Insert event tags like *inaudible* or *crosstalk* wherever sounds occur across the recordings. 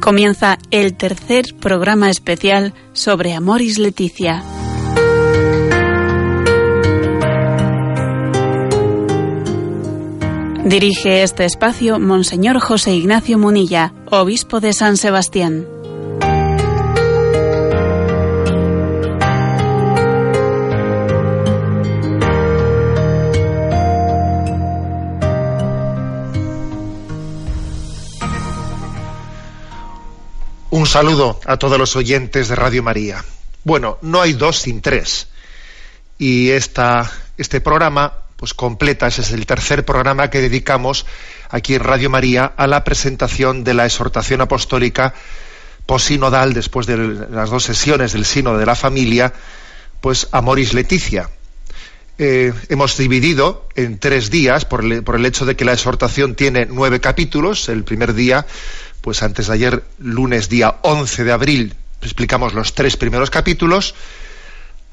Comienza el tercer programa especial sobre Amoris Leticia. Dirige este espacio Monseñor José Ignacio Munilla, obispo de San Sebastián. Un saludo a todos los oyentes de Radio María. Bueno, no hay dos sin tres. Y esta, este programa pues completa, ese es el tercer programa que dedicamos aquí en Radio María a la presentación de la exhortación apostólica posinodal después de las dos sesiones del Sino de la Familia, pues Amoris Leticia. Eh, hemos dividido en tres días por el, por el hecho de que la exhortación tiene nueve capítulos. El primer día, pues antes de ayer, lunes día 11 de abril, explicamos los tres primeros capítulos.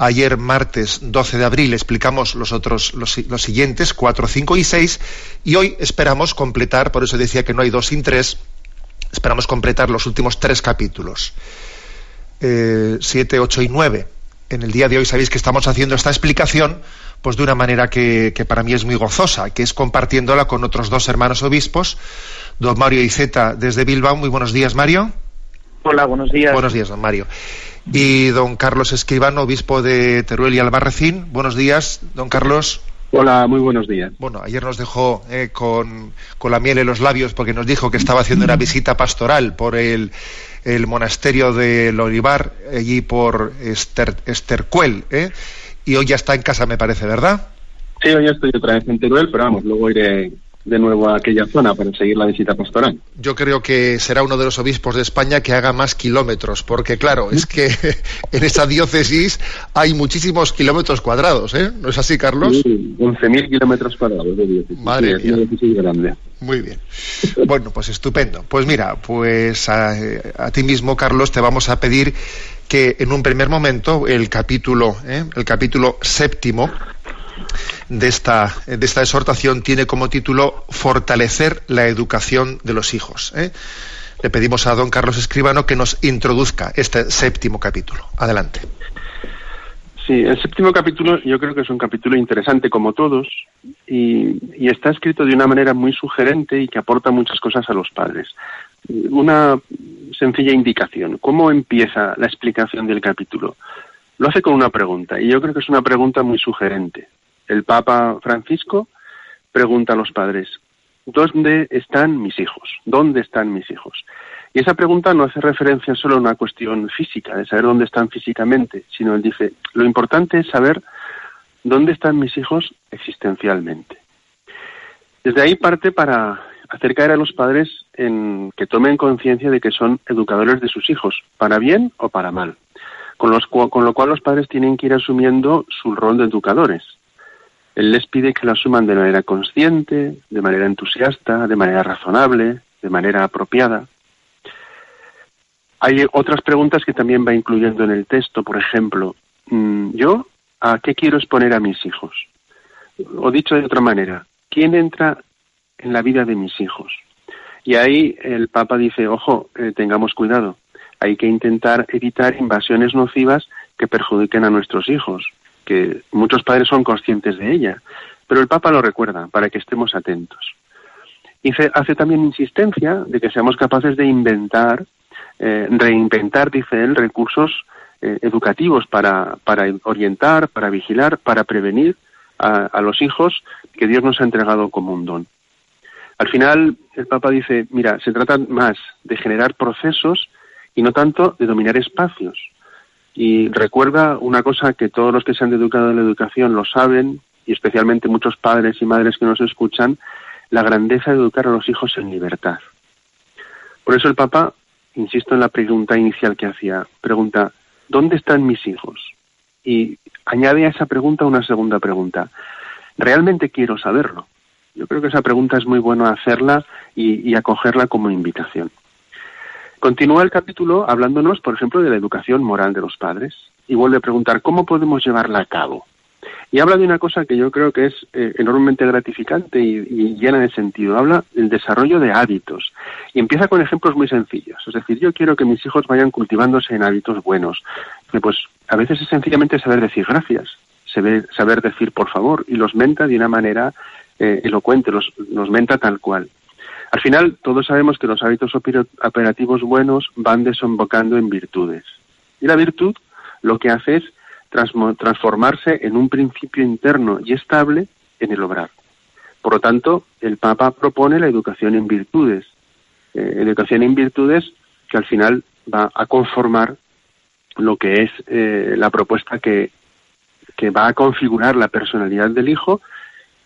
Ayer, martes 12 de abril, explicamos los otros, los, siguientes, 4, 5 y 6, y hoy esperamos completar, por eso decía que no hay dos sin tres, esperamos completar los últimos tres capítulos, 7, eh, 8 y 9. En el día de hoy sabéis que estamos haciendo esta explicación pues de una manera que, que, para mí es muy gozosa, que es compartiéndola con otros dos hermanos obispos, don Mario Iceta desde Bilbao. Muy buenos días, Mario. Hola, buenos días. Buenos días, don Mario y don Carlos Escribano, obispo de Teruel y Albarracín. Buenos días, don Carlos. Hola, muy buenos días. Bueno, ayer nos dejó eh, con, con, la miel en los labios porque nos dijo que estaba haciendo una visita pastoral por el, el monasterio del Olivar, allí por Ester, Estercuel, ¿eh? y hoy ya está en casa, me parece, ¿verdad? Sí, hoy estoy otra vez en Teruel, pero vamos, luego iré de nuevo a aquella zona para seguir la visita pastoral. Yo creo que será uno de los obispos de España que haga más kilómetros, porque claro, es que *laughs* en esta diócesis hay muchísimos kilómetros cuadrados, ¿eh? ¿No es así, Carlos? Sí, 11.000 kilómetros cuadrados de diócesis. Madre sí, grande. Muy bien. Bueno, pues estupendo. Pues mira, pues a, a, ti mismo, Carlos, te vamos a pedir que en un primer momento el capítulo, ¿eh? el capítulo séptimo, de esta, de esta exhortación tiene como título Fortalecer la educación de los hijos. ¿eh? Le pedimos a don Carlos Escribano que nos introduzca este séptimo capítulo. Adelante. Sí, el séptimo capítulo yo creo que es un capítulo interesante como todos y, y está escrito de una manera muy sugerente y que aporta muchas cosas a los padres. Una sencilla indicación. ¿Cómo empieza la explicación del capítulo? Lo hace con una pregunta y yo creo que es una pregunta muy sugerente el Papa Francisco pregunta a los padres, ¿dónde están mis hijos? ¿Dónde están mis hijos? Y esa pregunta no hace referencia solo a una cuestión física, de saber dónde están físicamente, sino él dice, lo importante es saber dónde están mis hijos existencialmente. Desde ahí parte para hacer caer a los padres en que tomen conciencia de que son educadores de sus hijos, para bien o para mal. Con, con lo cual los padres tienen que ir asumiendo su rol de educadores, él les pide que lo asuman de manera consciente, de manera entusiasta, de manera razonable, de manera apropiada. Hay otras preguntas que también va incluyendo en el texto, por ejemplo, mm, ¿yo a qué quiero exponer a mis hijos? O dicho de otra manera, ¿quién entra en la vida de mis hijos? Y ahí el Papa dice, ojo, eh, tengamos cuidado, hay que intentar evitar invasiones nocivas que perjudiquen a nuestros hijos que muchos padres son conscientes de ella, pero el Papa lo recuerda para que estemos atentos. Y hace también insistencia de que seamos capaces de inventar, eh, reinventar, dice él, recursos eh, educativos para, para orientar, para vigilar, para prevenir a, los hijos que Dios nos ha entregado como un don. Al final, el Papa dice, mira, se trata más de generar procesos y no tanto de dominar espacios. Y recuerda una cosa que todos los que se han educado en la educación lo saben, y especialmente muchos padres y madres que nos escuchan, la grandeza de educar a los hijos en libertad. Por eso el Papa, insisto en la pregunta inicial que hacía, pregunta, ¿dónde están mis hijos? Y añade a esa pregunta una segunda pregunta. ¿Realmente quiero saberlo? Yo creo que esa pregunta es muy bueno hacerla y, y acogerla como invitación. Continúa el capítulo hablándonos, por ejemplo, de la educación moral de los padres y vuelve a preguntar cómo podemos llevarla a cabo. Y habla de una cosa que yo creo que es eh, enormemente gratificante y, llena de sentido. Habla del desarrollo de hábitos. Y empieza con ejemplos muy sencillos. Es decir, yo quiero que mis hijos vayan cultivándose en hábitos buenos. Que pues a veces es sencillamente saber decir gracias, saber, saber decir por favor. Y los menta de una manera eh, elocuente, los, los menta tal cual. Al final, todos sabemos que los hábitos operativos buenos van desembocando en virtudes. Y la virtud lo que hace es transformarse en un principio interno y estable en el obrar. Por lo tanto, el Papa propone la educación en virtudes, eh, educación en virtudes que al final va a conformar lo que es eh, la propuesta que, que va a configurar la personalidad del hijo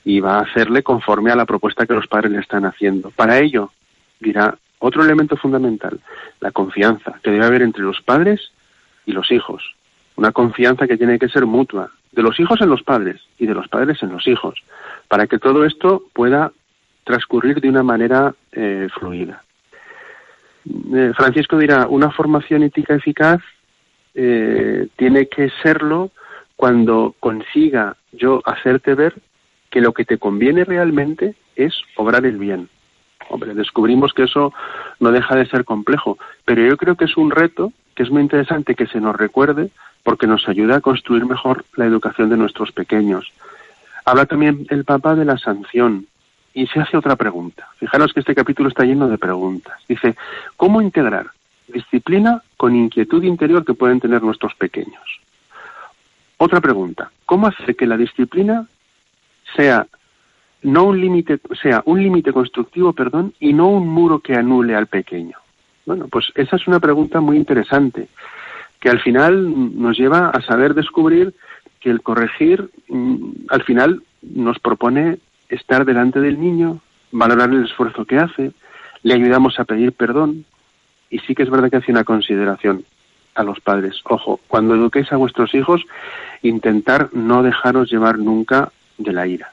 y va a hacerle conforme a la propuesta que los padres le están haciendo. Para ello, dirá otro elemento fundamental, la confianza que debe haber entre los padres y los hijos una confianza que tiene que ser mutua, de los hijos en los padres y de los padres en los hijos, para que todo esto pueda transcurrir de una manera eh, fluida. Eh, Francisco dirá, una formación ética eficaz eh, tiene que serlo cuando consiga yo hacerte ver que lo que te conviene realmente es obrar el bien. Hombre, descubrimos que eso no deja de ser complejo, pero yo creo que es un reto que es muy interesante que se nos recuerde porque nos ayuda a construir mejor la educación de nuestros pequeños. Habla también el Papa de la sanción y se hace otra pregunta. Fijaros que este capítulo está lleno de preguntas. Dice, ¿cómo integrar disciplina con inquietud interior que pueden tener nuestros pequeños? Otra pregunta, ¿cómo hacer que la disciplina sea no un límite, sea un límite constructivo, perdón, y no un muro que anule al pequeño? Bueno, pues esa es una pregunta muy interesante que al final nos lleva a saber descubrir que el corregir mm, al final nos propone estar delante del niño, valorar el esfuerzo que hace, le ayudamos a pedir perdón y sí que es verdad que hace una consideración a los padres. Ojo, cuando eduquéis a vuestros hijos, intentar no dejaros llevar nunca de la ira.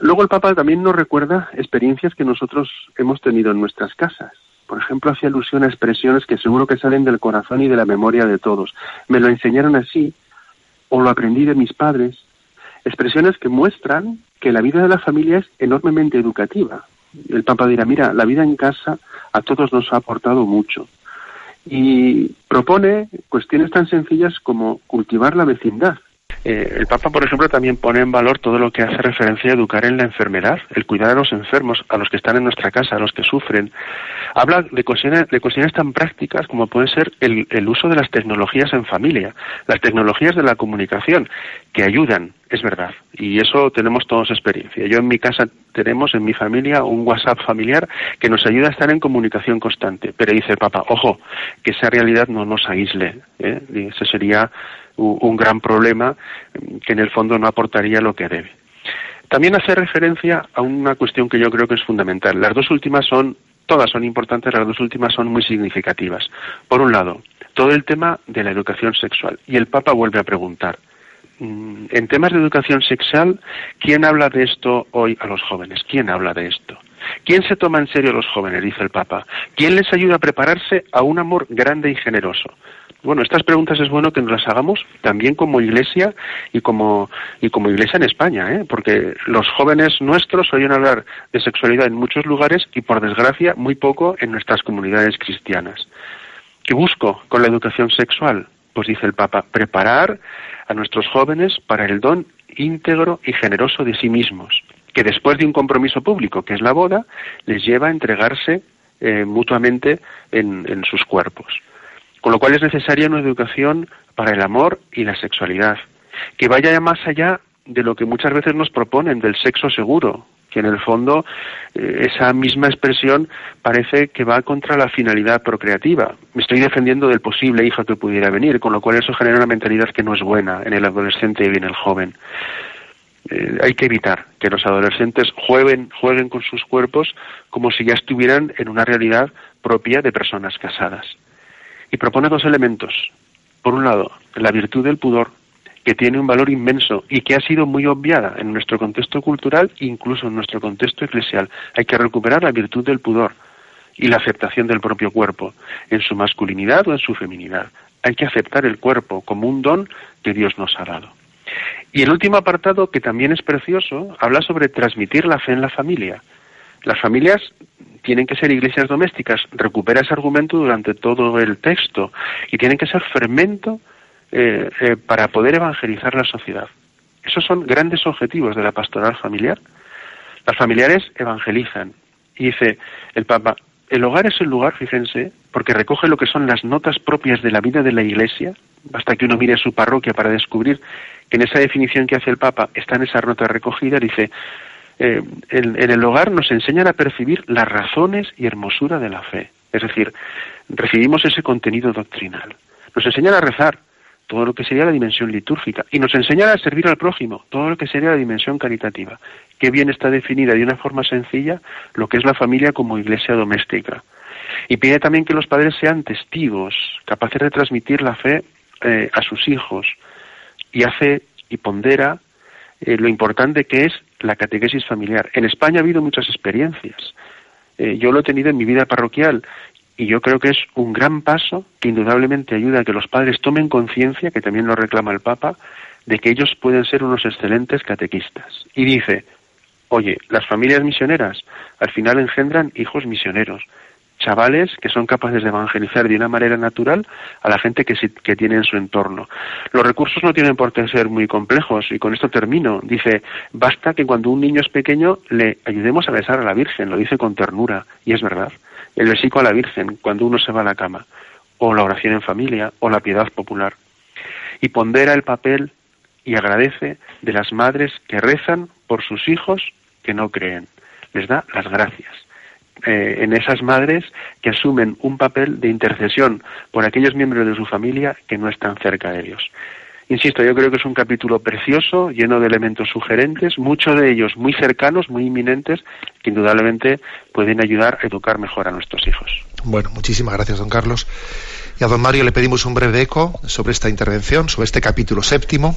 Luego el Papa también nos recuerda experiencias que nosotros hemos tenido en nuestras casas por ejemplo, hacía alusión a expresiones que seguro que salen del corazón y de la memoria de todos. Me lo enseñaron así, o lo aprendí de mis padres. Expresiones que muestran que la vida de la familia es enormemente educativa. El Papa dirá, mira, la vida en casa a todos nos ha aportado mucho. Y propone cuestiones tan sencillas como cultivar la vecindad, eh, el Papa, por ejemplo, también pone en valor todo lo que hace referencia a educar en la enfermedad, el cuidar a los enfermos, a los que están en nuestra casa, a los que sufren. Habla de cuestiones, de cuestiones tan prácticas como puede ser el, el uso de las tecnologías en familia, las tecnologías de la comunicación, que ayudan, es verdad, y eso tenemos todos experiencia. Yo en mi casa tenemos, en mi familia, un WhatsApp familiar que nos ayuda a estar en comunicación constante. Pero dice el Papa, ojo, que esa realidad no nos aísle. ¿eh? ese sería un gran problema que en el fondo no aportaría lo que debe. También hace referencia a una cuestión que yo creo que es fundamental. Las dos últimas son, todas son importantes, las dos últimas son muy significativas. Por un lado, todo el tema de la educación sexual. Y el Papa vuelve a preguntar, mm, en temas de educación sexual, ¿quién habla de esto hoy a los jóvenes? ¿Quién habla de esto? ¿Quién se toma en serio a los jóvenes? Dice el Papa. ¿Quién les ayuda a prepararse a un amor grande y generoso? Bueno, estas preguntas es bueno que nos las hagamos también como iglesia y como, y como iglesia en España, ¿eh? porque los jóvenes nuestros oyen hablar de sexualidad en muchos lugares y, por desgracia, muy poco en nuestras comunidades cristianas. ¿Qué busco con la educación sexual? Pues dice el Papa, preparar a nuestros jóvenes para el don íntegro y generoso de sí mismos, que después de un compromiso público, que es la boda, les lleva a entregarse eh, mutuamente en sus cuerpos. Con lo cual es necesaria una educación para el amor y la sexualidad, que vaya más allá de lo que muchas veces nos proponen del sexo seguro, que en el fondo eh, esa misma expresión parece que va contra la finalidad procreativa. Me estoy defendiendo del posible hijo que pudiera venir, con lo cual eso genera una mentalidad que no es buena en el adolescente y en el joven. Eh, hay que evitar que los adolescentes jueguen, jueguen con sus cuerpos como si ya estuvieran en una realidad propia de personas casadas. Y propone dos elementos. Por un lado, la virtud del pudor, que tiene un valor inmenso y que ha sido muy obviada en nuestro contexto cultural, incluso en nuestro contexto eclesial. Hay que recuperar la virtud del pudor y la aceptación del propio cuerpo, en su masculinidad o en su feminidad. Hay que aceptar el cuerpo como un don que Dios nos ha dado. Y el último apartado, que también es precioso, habla sobre transmitir la fe en la familia. Las familias tienen que ser iglesias domésticas, recupera ese argumento durante todo el texto, y tienen que ser fermento eh, eh, para poder evangelizar la sociedad. Esos son grandes objetivos de la pastoral familiar. Las familiares evangelizan. Y dice el Papa, el hogar es el lugar, fíjense, porque recoge lo que son las notas propias de la vida de la Iglesia. Basta que uno mire su parroquia para descubrir que en esa definición que hace el Papa están esas notas recogidas. Dice, eh, en, el hogar nos enseñan a percibir las razones y hermosura de la fe. Es decir, recibimos ese contenido doctrinal. Nos enseñan a rezar, todo lo que sería la dimensión litúrgica, y nos enseñará a servir al prójimo, todo lo que sería la dimensión caritativa. Qué bien está definida de una forma sencilla lo que es la familia como iglesia doméstica. Y pide también que los padres sean testigos, capaces de transmitir la fe eh, a sus hijos, y hace y pondera eh, lo importante que es la catequesis familiar. En España ha habido muchas experiencias. Eh, yo lo he tenido en mi vida parroquial y yo creo que es un gran paso que indudablemente ayuda a que los padres tomen conciencia, que también lo reclama el Papa, de que ellos pueden ser unos excelentes catequistas. Y dice, oye, las familias misioneras al final engendran hijos misioneros, chavales que son capaces de evangelizar de una manera natural a la gente que, tiene en su entorno. Los recursos no tienen por qué ser muy complejos y con esto termino. Dice, basta que cuando un niño es pequeño le ayudemos a besar a la Virgen, lo dice con ternura y es verdad el versículo a la Virgen cuando uno se va a la cama, o la oración en familia, o la piedad popular. Y pondera el papel y agradece de las madres que rezan por sus hijos que no creen. Les da las gracias. Eh, en esas madres que asumen un papel de intercesión por aquellos miembros de su familia que no están cerca de Dios. Insisto, yo creo que es un capítulo precioso, lleno de elementos sugerentes, muchos de ellos muy cercanos, muy inminentes, que indudablemente pueden ayudar a educar mejor a nuestros hijos. Bueno, muchísimas gracias, don Carlos. Y a don Mario le pedimos un breve eco sobre esta intervención, sobre este capítulo séptimo.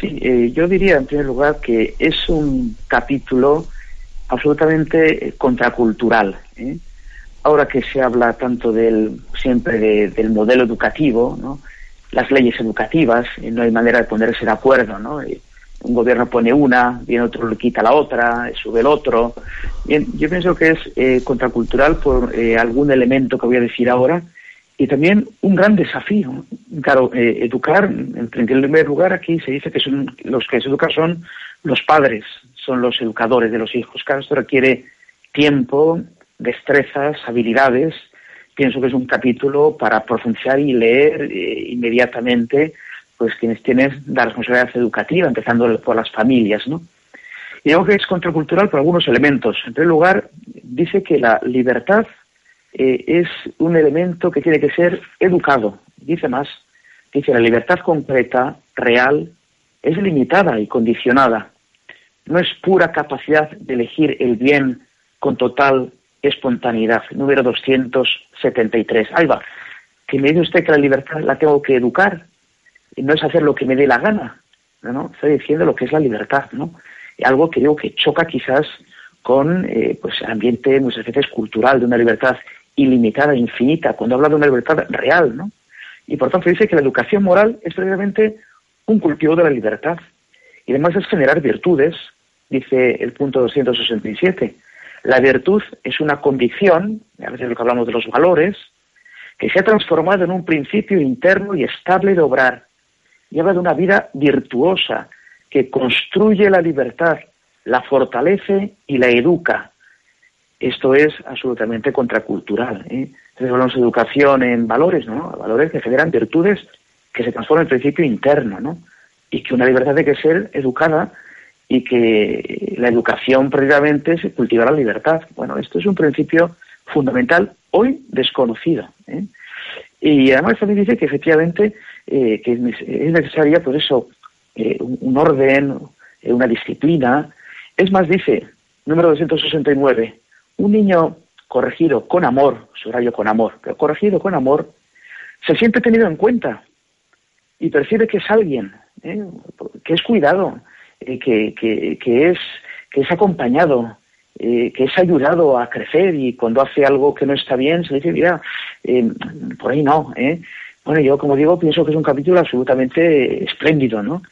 Sí, eh, yo diría en primer lugar que es un capítulo absolutamente contracultural. ¿eh? Ahora que se habla tanto del siempre del modelo educativo, ¿no? las leyes educativas, y no hay manera de ponerse de acuerdo, ¿no? un gobierno pone una, viene otro le quita la otra, sube el otro. Yo pienso que es eh, contracultural por eh, algún elemento que voy a decir ahora y también un gran desafío. Claro, eh, educar, en primer lugar aquí se dice que son los que se educan son los padres, son los educadores de los hijos. Claro, esto requiere tiempo, destrezas, habilidades pienso que es un capítulo para profundizar y leer eh, inmediatamente pues quienes tienen la responsabilidad educativa, empezando por las familias, ¿no? Y digo que es contracultural por algunos elementos. En primer lugar, dice que la libertad eh, es un elemento que tiene que ser educado. Dice más, dice la libertad concreta, real, es limitada y condicionada. No es pura capacidad de elegir el bien con total espontaneidad, número 273. Ahí va, que me dice usted que la libertad la tengo que educar, y no es hacer lo que me dé la gana, ¿no? Estoy diciendo lo que es la libertad, ¿no? Algo que digo que choca quizás con eh, pues ambiente muchas veces cultural de una libertad ilimitada, infinita, cuando habla de una libertad real, ¿no? Y por tanto dice que la educación moral es precisamente un cultivo de la libertad. Y además es generar virtudes, dice el punto 267. La virtud es una convicción, a veces lo que hablamos de los valores, que se ha transformado en un principio interno y estable de obrar. Y habla de una vida virtuosa que construye la libertad, la fortalece y la educa. Esto es absolutamente contracultural. ¿eh? Entonces hablamos de educación en valores, ¿no? Valores que generan virtudes que se transforman en principio interno, ¿no? y que una libertad hay que ser educada y que la educación previamente es cultivar la libertad. Bueno, esto es un principio fundamental hoy desconocido. ¿eh? Y además también dice que efectivamente eh, que es necesaria, pues eso, eh, un orden, una disciplina. Es más, dice, número 269, un niño corregido con amor, subrayo con amor, pero corregido con amor, se siente tenido en cuenta y percibe que es alguien, que es cuidado, que, que, que, es, que es acompañado, eh, que es ayudado a crecer y cuando hace algo que no está bien se dice, mira, eh, por ahí no. ¿eh? Bueno, yo como digo, pienso que es un capítulo absolutamente espléndido, ¿no?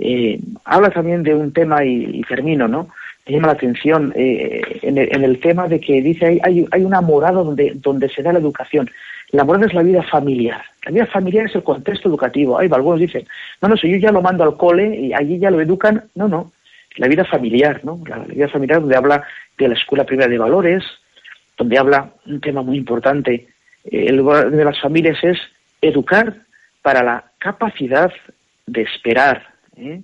Eh, habla también de un tema y, termino, ¿no? Llama la atención en el, en, el, tema de que dice hay, hay una morada donde, donde se da la educación. La morada es la vida familiar. La vida familiar es el contexto educativo. Hay algunos dicen, no, no, si yo ya lo mando al cole y allí ya lo educan. No, no. La vida familiar, ¿no? La vida familiar donde habla de la Escuela Primera de Valores, donde habla un tema muy importante eh, el de las familias es educar para la capacidad de esperar ¿eh?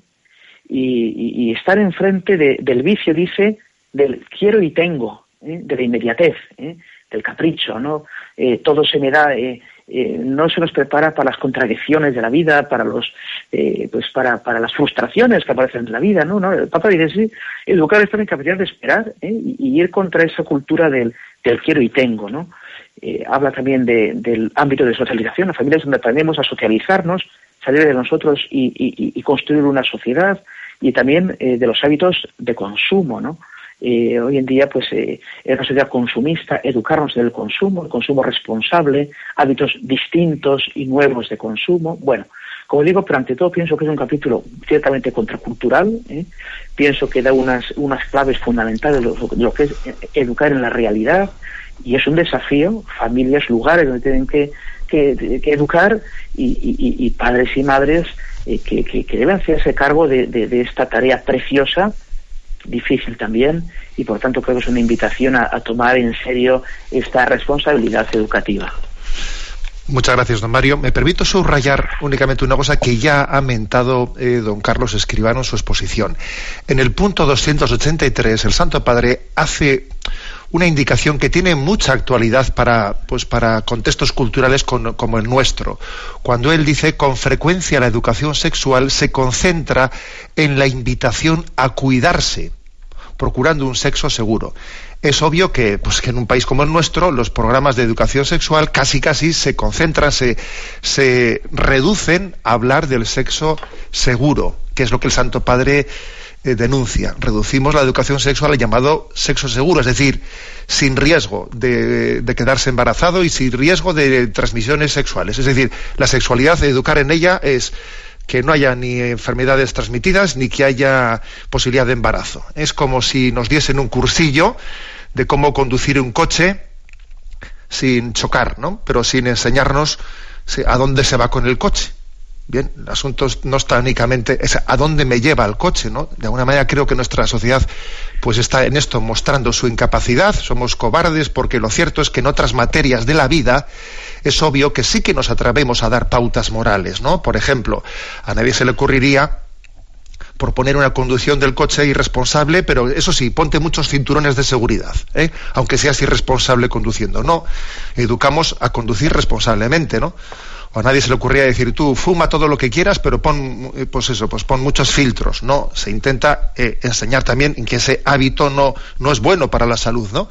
Y, y, estar enfrente de, del vicio, dice, del quiero y tengo, ¿eh? de la inmediatez, del capricho, ¿no? todo se me da, no se nos prepara para las contradicciones de la vida, para los, pues para, para las frustraciones que aparecen en la vida, ¿no? ¿No? El Papa dice, sí, educar es en capacidad de esperar y, y, ir contra esa cultura del, del quiero y tengo, ¿no? Eh, habla también del ámbito de socialización, las familias donde aprendemos a socializarnos, salir de nosotros y, construir una sociedad, y también eh, de los hábitos de consumo, ¿no? Eh, hoy en día, pues, es una sociedad consumista, educarnos en el consumo, el consumo responsable, hábitos distintos y nuevos de consumo. Bueno, como digo, pero ante todo pienso que es un capítulo ciertamente contracultural. Pienso que da unas, unas claves fundamentales de lo, que es educar en la realidad, y es un desafío, familias, lugares donde tienen que, que, educar y, padres y madres eh, que, que, deben hacerse cargo de, de, esta tarea preciosa, difícil también, y por tanto creo que es una invitación a, tomar en serio esta responsabilidad educativa. Muchas gracias, don Mario. Me permito subrayar únicamente una cosa que ya ha mentado eh, don Carlos Escribano en su exposición. En el punto 283, el Santo Padre hace una indicación que tiene mucha actualidad para, pues, para contextos culturales como el nuestro. Cuando él dice, con frecuencia la educación sexual se concentra en la invitación a cuidarse, procurando un sexo seguro. Es obvio que, pues, que en un país como el nuestro, los programas de educación sexual casi casi se concentran, se, se reducen a hablar del sexo seguro, que es lo que el Santo Padre eh, denuncia. Reducimos la educación sexual al llamado sexo seguro, es decir, sin riesgo de, quedarse embarazado y sin riesgo de transmisiones sexuales. Es decir, la sexualidad, educar en ella es que no haya ni enfermedades transmitidas ni que haya posibilidad de embarazo. Es como si nos diesen un cursillo de cómo conducir un coche sin chocar, ¿no? Pero sin enseñarnos a dónde se va con el coche. Bien, el asunto no está únicamente a dónde me lleva el coche, ¿no? De alguna manera creo que nuestra sociedad pues está en esto mostrando su incapacidad, somos cobardes porque lo cierto es que en otras materias de la vida es obvio que sí que nos atrevemos a dar pautas morales, ¿no? Por ejemplo, a nadie se le ocurriría proponer una conducción del coche irresponsable, pero eso sí, ponte muchos cinturones de seguridad, ¿eh? aunque seas irresponsable conduciendo. No, educamos a conducir responsablemente, ¿no? O a nadie se le ocurría decir tú fuma todo lo que quieras pero pon eh, pues eso pues pon muchos filtros no se intenta eh, enseñar también que ese hábito no no es bueno para la salud no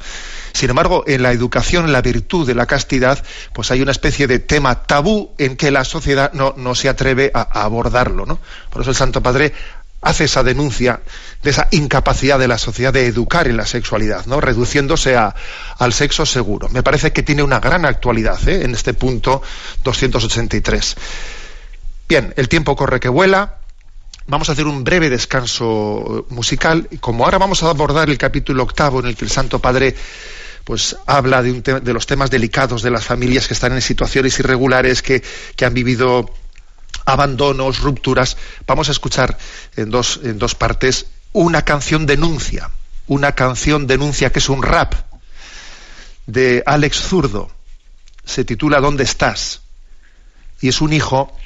sin embargo en la educación en la virtud de la castidad pues hay una especie de tema tabú en que la sociedad no, no se atreve a abordarlo no por eso el Santo Padre hace esa denuncia de esa incapacidad de la sociedad de educar en la sexualidad, ¿no? reduciéndose a, al sexo seguro. Me parece que tiene una gran actualidad ¿eh? en este punto 283. Bien, el tiempo corre que vuela. Vamos a hacer un breve descanso musical. Y como ahora vamos a abordar el capítulo octavo en el que el Santo Padre pues habla de, de los temas delicados de las familias que están en situaciones irregulares, que, que han vivido abandonos, rupturas, vamos a escuchar en dos, en dos partes una canción denuncia, una canción denuncia que es un rap de Alex Zurdo. Se titula ¿Dónde estás? Y es un hijo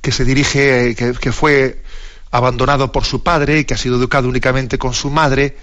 que se dirige, que, que fue abandonado por su padre, que ha sido educado únicamente con su madre,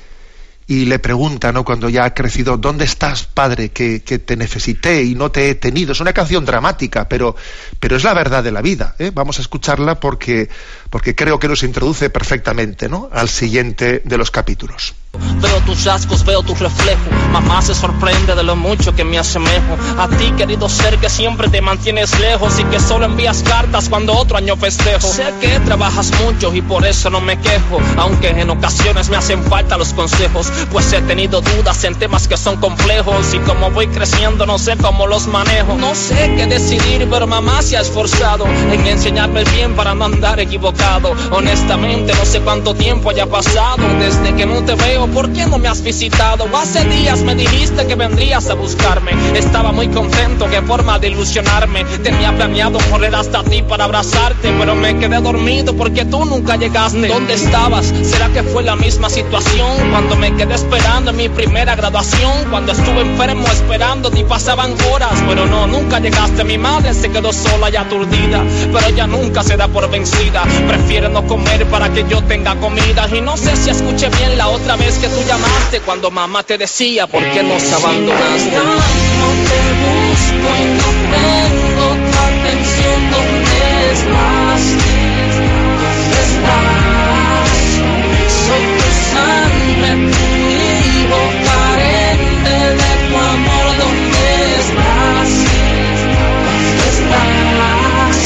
y le pregunta, ¿no? Cuando ya ha crecido, ¿dónde estás, padre? Que, te necesité y no te he tenido. Es una canción dramática, pero, pero es la verdad de la vida. ¿eh? Vamos a escucharla porque, porque creo que nos introduce perfectamente, ¿no? Al siguiente de los capítulos. Veo tus rasgos, veo tu reflejo. Mamá se sorprende de lo mucho que me asemejo. A ti, querido ser, que siempre te mantienes lejos y que solo envías cartas cuando otro año festejo. Sé que trabajas mucho y por eso no me quejo. Aunque en ocasiones me hacen falta los consejos. Pues he tenido dudas en temas que son complejos. Y como voy creciendo, no sé cómo los manejo. No sé qué decidir, pero mamá se ha esforzado en enseñarme bien para no andar equivocado. Honestamente, no sé cuánto tiempo haya pasado desde que no te veo ¿por qué no me has visitado? Hace días me dijiste que vendrías a buscarme. Estaba muy contento, qué forma de ilusionarme. Tenía planeado correr hasta ti para abrazarte, pero me quedé dormido porque tú nunca llegaste. ¿Dónde estabas? ¿Será que fue la misma situación? Cuando me quedé esperando en mi primera graduación, cuando estuve enfermo esperando y pasaban horas, pero no, nunca llegaste. Mi madre se quedó sola y aturdida, pero ella nunca se da por vencida. Prefiere no comer para que yo tenga comida y no sé si escuché bien la otra vez que tú llamaste cuando mamá te decía por qué nos abandonaste. No te busco y no tengo tu atención, ¿dónde estás? Estás, soy tu sangre, tu hijo carente de tu amor, ¿dónde estás? Estás.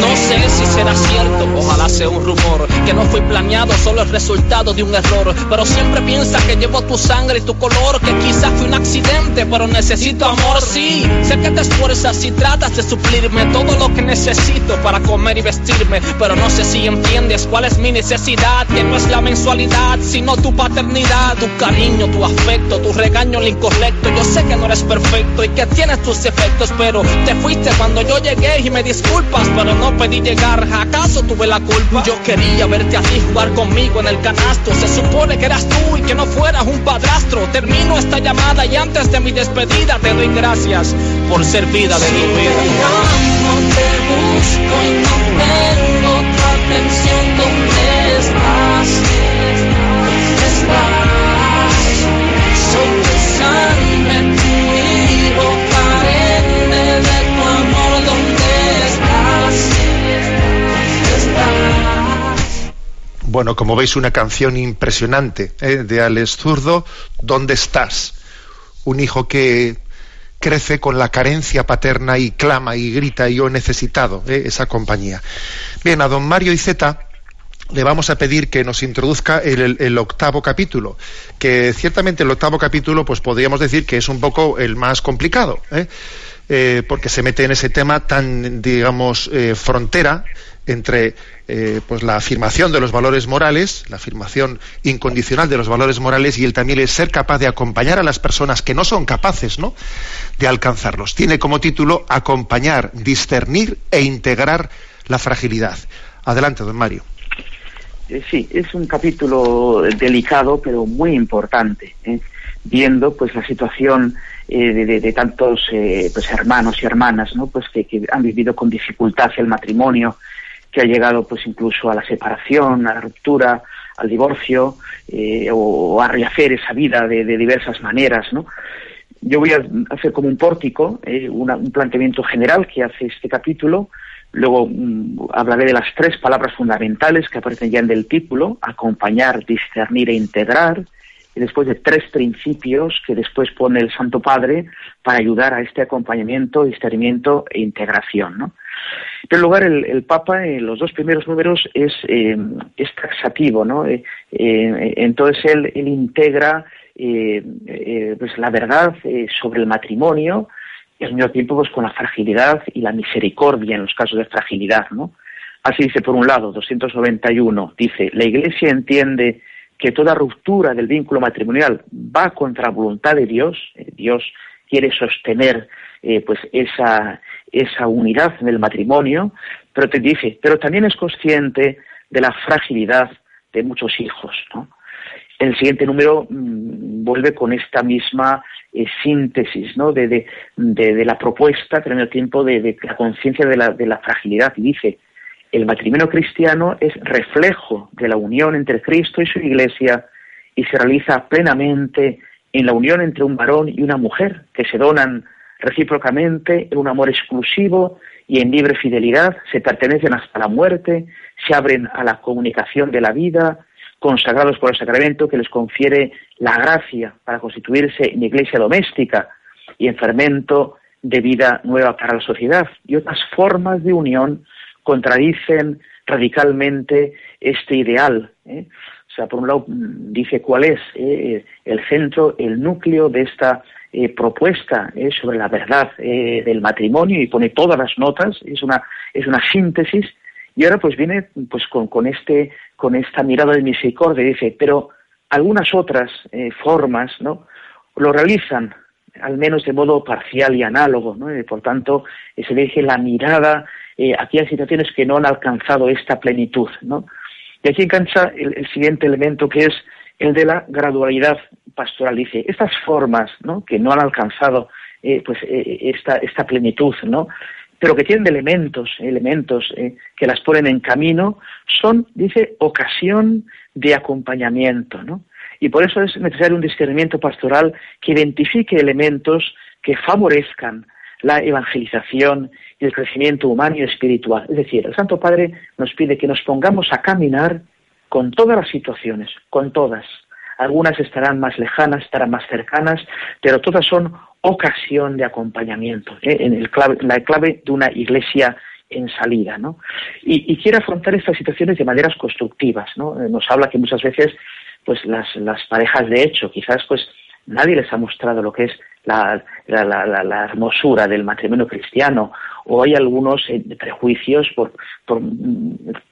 No sé si será cierto, ojalá sea un rumor, que no fui planeado, solo el resultado de un error. Pero siempre piensa que llevo tu sangre y tu color, que quizás fue un accidente, pero necesito amor, sí. Sé que te esfuerzas y tratas de suplirme todo lo que necesito para comer y vestirme, pero no sé si entiendes cuál es mi necesidad, que no es la mensualidad, sino tu paternidad, tu cariño, tu afecto, tu regaño el incorrecto. Yo sé que no eres perfecto y que tienes tus efectos, pero te fuiste cuando yo llegué y me disculpas, pero no pedí llegar, ¿acaso tuve la culpa? Yo quería verte a ti jugar conmigo en el canasto. Se supone que eras tú y que no fueras un padrastro. Termino esta llamada y antes de mi despedida te doy gracias por ser vida de mi vida. No te busco y no tengo tu atención. ¿Dónde estás? Estás. Bueno, como veis, una canción impresionante ¿eh? de Alex Zurdo, ¿Dónde estás? Un hijo que crece con la carencia paterna y clama y grita, yo he necesitado ¿eh? esa compañía. Bien, a don Mario Iceta le vamos a pedir que nos introduzca el, octavo capítulo, que ciertamente el octavo capítulo, pues podríamos decir que es un poco el más complicado, ¿eh? Porque se mete en ese tema tan, digamos, frontera entre eh, pues la afirmación de los valores morales, la afirmación incondicional de los valores morales y el también es ser capaz de acompañar a las personas que no son capaces ¿no? de alcanzarlos. Tiene como título acompañar, discernir e integrar la fragilidad. Adelante, don Mario. Eh, sí, es un capítulo delicado pero muy importante, ¿eh? viendo pues la situación de, tantos pues hermanos y hermanas, ¿no? Pues que, que, han vivido con dificultad el matrimonio, que ha llegado pues incluso a la separación, a la ruptura, al divorcio eh, o, a rehacer esa vida de, diversas maneras, ¿no? Yo voy a hacer como un pórtico, eh, un planteamiento general que hace este capítulo, luego mm, hablaré de las tres palabras fundamentales que aparecen ya en el título, acompañar, discernir e integrar, y después de tres principios que después pone el Santo Padre para ayudar a este acompañamiento, discernimiento e integración, ¿no? En primer lugar, el, Papa en los dos primeros números es, eh, taxativo, ¿no? Eh, eh, entonces él, él integra pues la verdad sobre el matrimonio y al mismo tiempo pues, con la fragilidad y la misericordia en los casos de fragilidad, ¿no? Así dice, por un lado, 291, dice, la Iglesia entiende que toda ruptura del vínculo matrimonial va contra la voluntad de Dios, Dios quiere sostener pues esa, esa unidad en el matrimonio, pero te dice, pero también es consciente de la fragilidad de muchos hijos. ¿no? El siguiente número mm, vuelve con esta misma síntesis ¿no? de, de, de, la propuesta, pero en el tiempo de, la conciencia de la, de la fragilidad. Y dice, el matrimonio cristiano es reflejo de la unión entre Cristo y su Iglesia y se realiza plenamente en la unión entre un varón y una mujer que se donan recíprocamente en un amor exclusivo y en libre fidelidad, se pertenecen hasta la muerte, se abren a la comunicación de la vida, consagrados por el sacramento que les confiere la gracia para constituirse en iglesia doméstica y en fermento de vida nueva para la sociedad. Y otras formas de unión contradicen radicalmente este ideal. ¿eh? O sea, por un lado dice cuál es eh, el centro, el núcleo de esta eh, propuesta sobre la verdad del matrimonio y pone todas las notas, es una, es una síntesis, y ahora pues viene pues con, con, este, con esta mirada de misericordia, dice, pero algunas otras formas, ¿no? Lo realizan al menos de modo parcial y análogo, ¿no? por tanto, se dirige la mirada eh, aquí hay situaciones que no han alcanzado esta plenitud, ¿no? Y aquí engancha el, siguiente elemento que es el de la gradualidad pastoral. Dice, estas formas, ¿no? Que no han alcanzado eh, pues eh, esta, esta plenitud, ¿no? Pero que tienen elementos, elementos que las ponen en camino, son, dice, ocasión de acompañamiento, ¿no? Y por eso es necesario un discernimiento pastoral que identifique elementos que favorezcan la evangelización el crecimiento humano y espiritual. Es decir, el Santo Padre nos pide que nos pongamos a caminar con todas las situaciones, con todas. Algunas estarán más lejanas, estarán más cercanas, pero todas son ocasión de acompañamiento, ¿eh? la clave de una iglesia en salida, ¿no? Y, y, quiere afrontar estas situaciones de maneras constructivas. Eh, nos habla que muchas veces, pues las, las parejas de hecho, quizás pues nadie les ha mostrado lo que es la, la, hermosura del matrimonio cristiano, o hay algunos eh, prejuicios por, por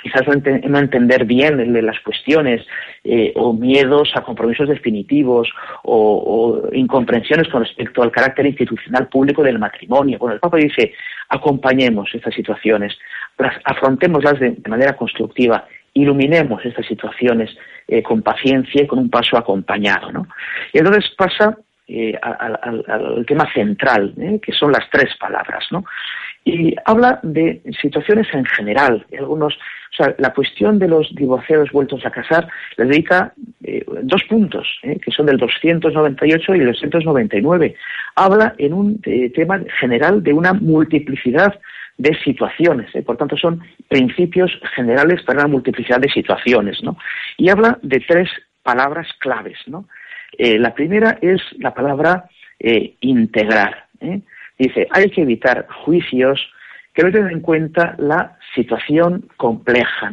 quizás no, entender bien las cuestiones, eh, o miedos a compromisos definitivos, o, incomprensiones con respecto al carácter institucional público del matrimonio. Bueno, el Papa dice, acompañemos estas situaciones, afrontémoslas de, manera constructiva, iluminemos estas situaciones eh, con paciencia y con un paso acompañado. ¿no? Y entonces pasa eh, al, tema central, ¿eh? que son las tres palabras, ¿no? Y habla de situaciones en general. Algunos, o sea, la cuestión de los divorciados vueltos a casar le dedica eh, dos puntos, que son del 298 y el 299. Habla en un tema general de una multiplicidad de situaciones. Por tanto, son principios generales para una multiplicidad de situaciones. ¿no? Y habla de tres palabras claves. ¿no? Eh, la primera es la palabra eh, integrar. ¿eh? Dice, hay que evitar juicios que no tengan en cuenta la situación compleja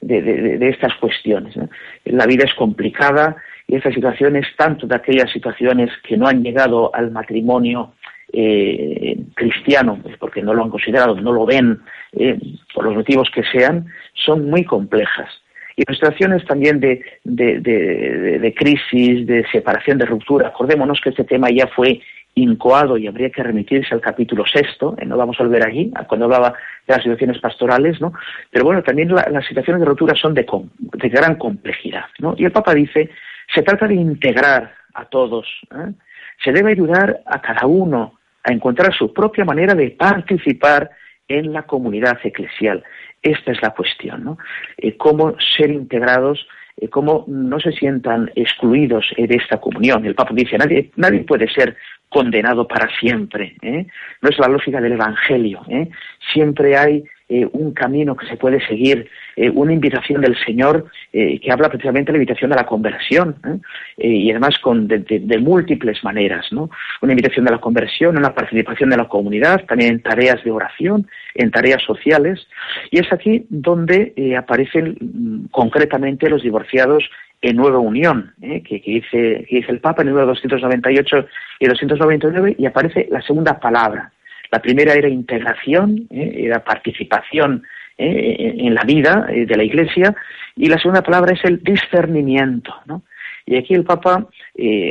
de, estas cuestiones. La vida es complicada y estas situaciones, tanto de aquellas situaciones que no han llegado al matrimonio cristiano, pues porque no lo han considerado, no lo ven, por los motivos que sean, son muy complejas y situaciones también de, de, crisis, de separación, de ruptura. Acordémonos que este tema ya fue incoado y habría que remitirse al capítulo sexto, eh, no vamos a volver allí, cuando hablaba de las situaciones pastorales, ¿no? Pero bueno, también las situaciones de ruptura son de, de gran complejidad, ¿no? Y el Papa dice, se trata de integrar a todos, ¿eh? se debe ayudar a cada uno a encontrar su propia manera de participar en la comunidad eclesial. Esta es la cuestión, ¿no? Eh, cómo ser integrados, eh, cómo no se sientan excluidos de esta comunión. El Papa dice, nadie, nadie puede ser condenado para siempre. ¿eh? No es la lógica del Evangelio. Siempre hay eh, un camino que se puede seguir, eh, una invitación del Señor eh, que habla precisamente de la invitación a la conversión y además con, de, múltiples maneras, ¿no? Una invitación a la conversión, una participación de la comunidad, también en tareas de oración, en tareas sociales. Y es aquí donde aparecen mm, concretamente los divorciados en nueva unión, que, dice, que dice el Papa en el número 298 y 299 y aparece la segunda palabra, la primera era integración, ¿eh? era participación ¿eh? en la vida eh, de la Iglesia, y la segunda palabra es el discernimiento. ¿no? Y aquí el Papa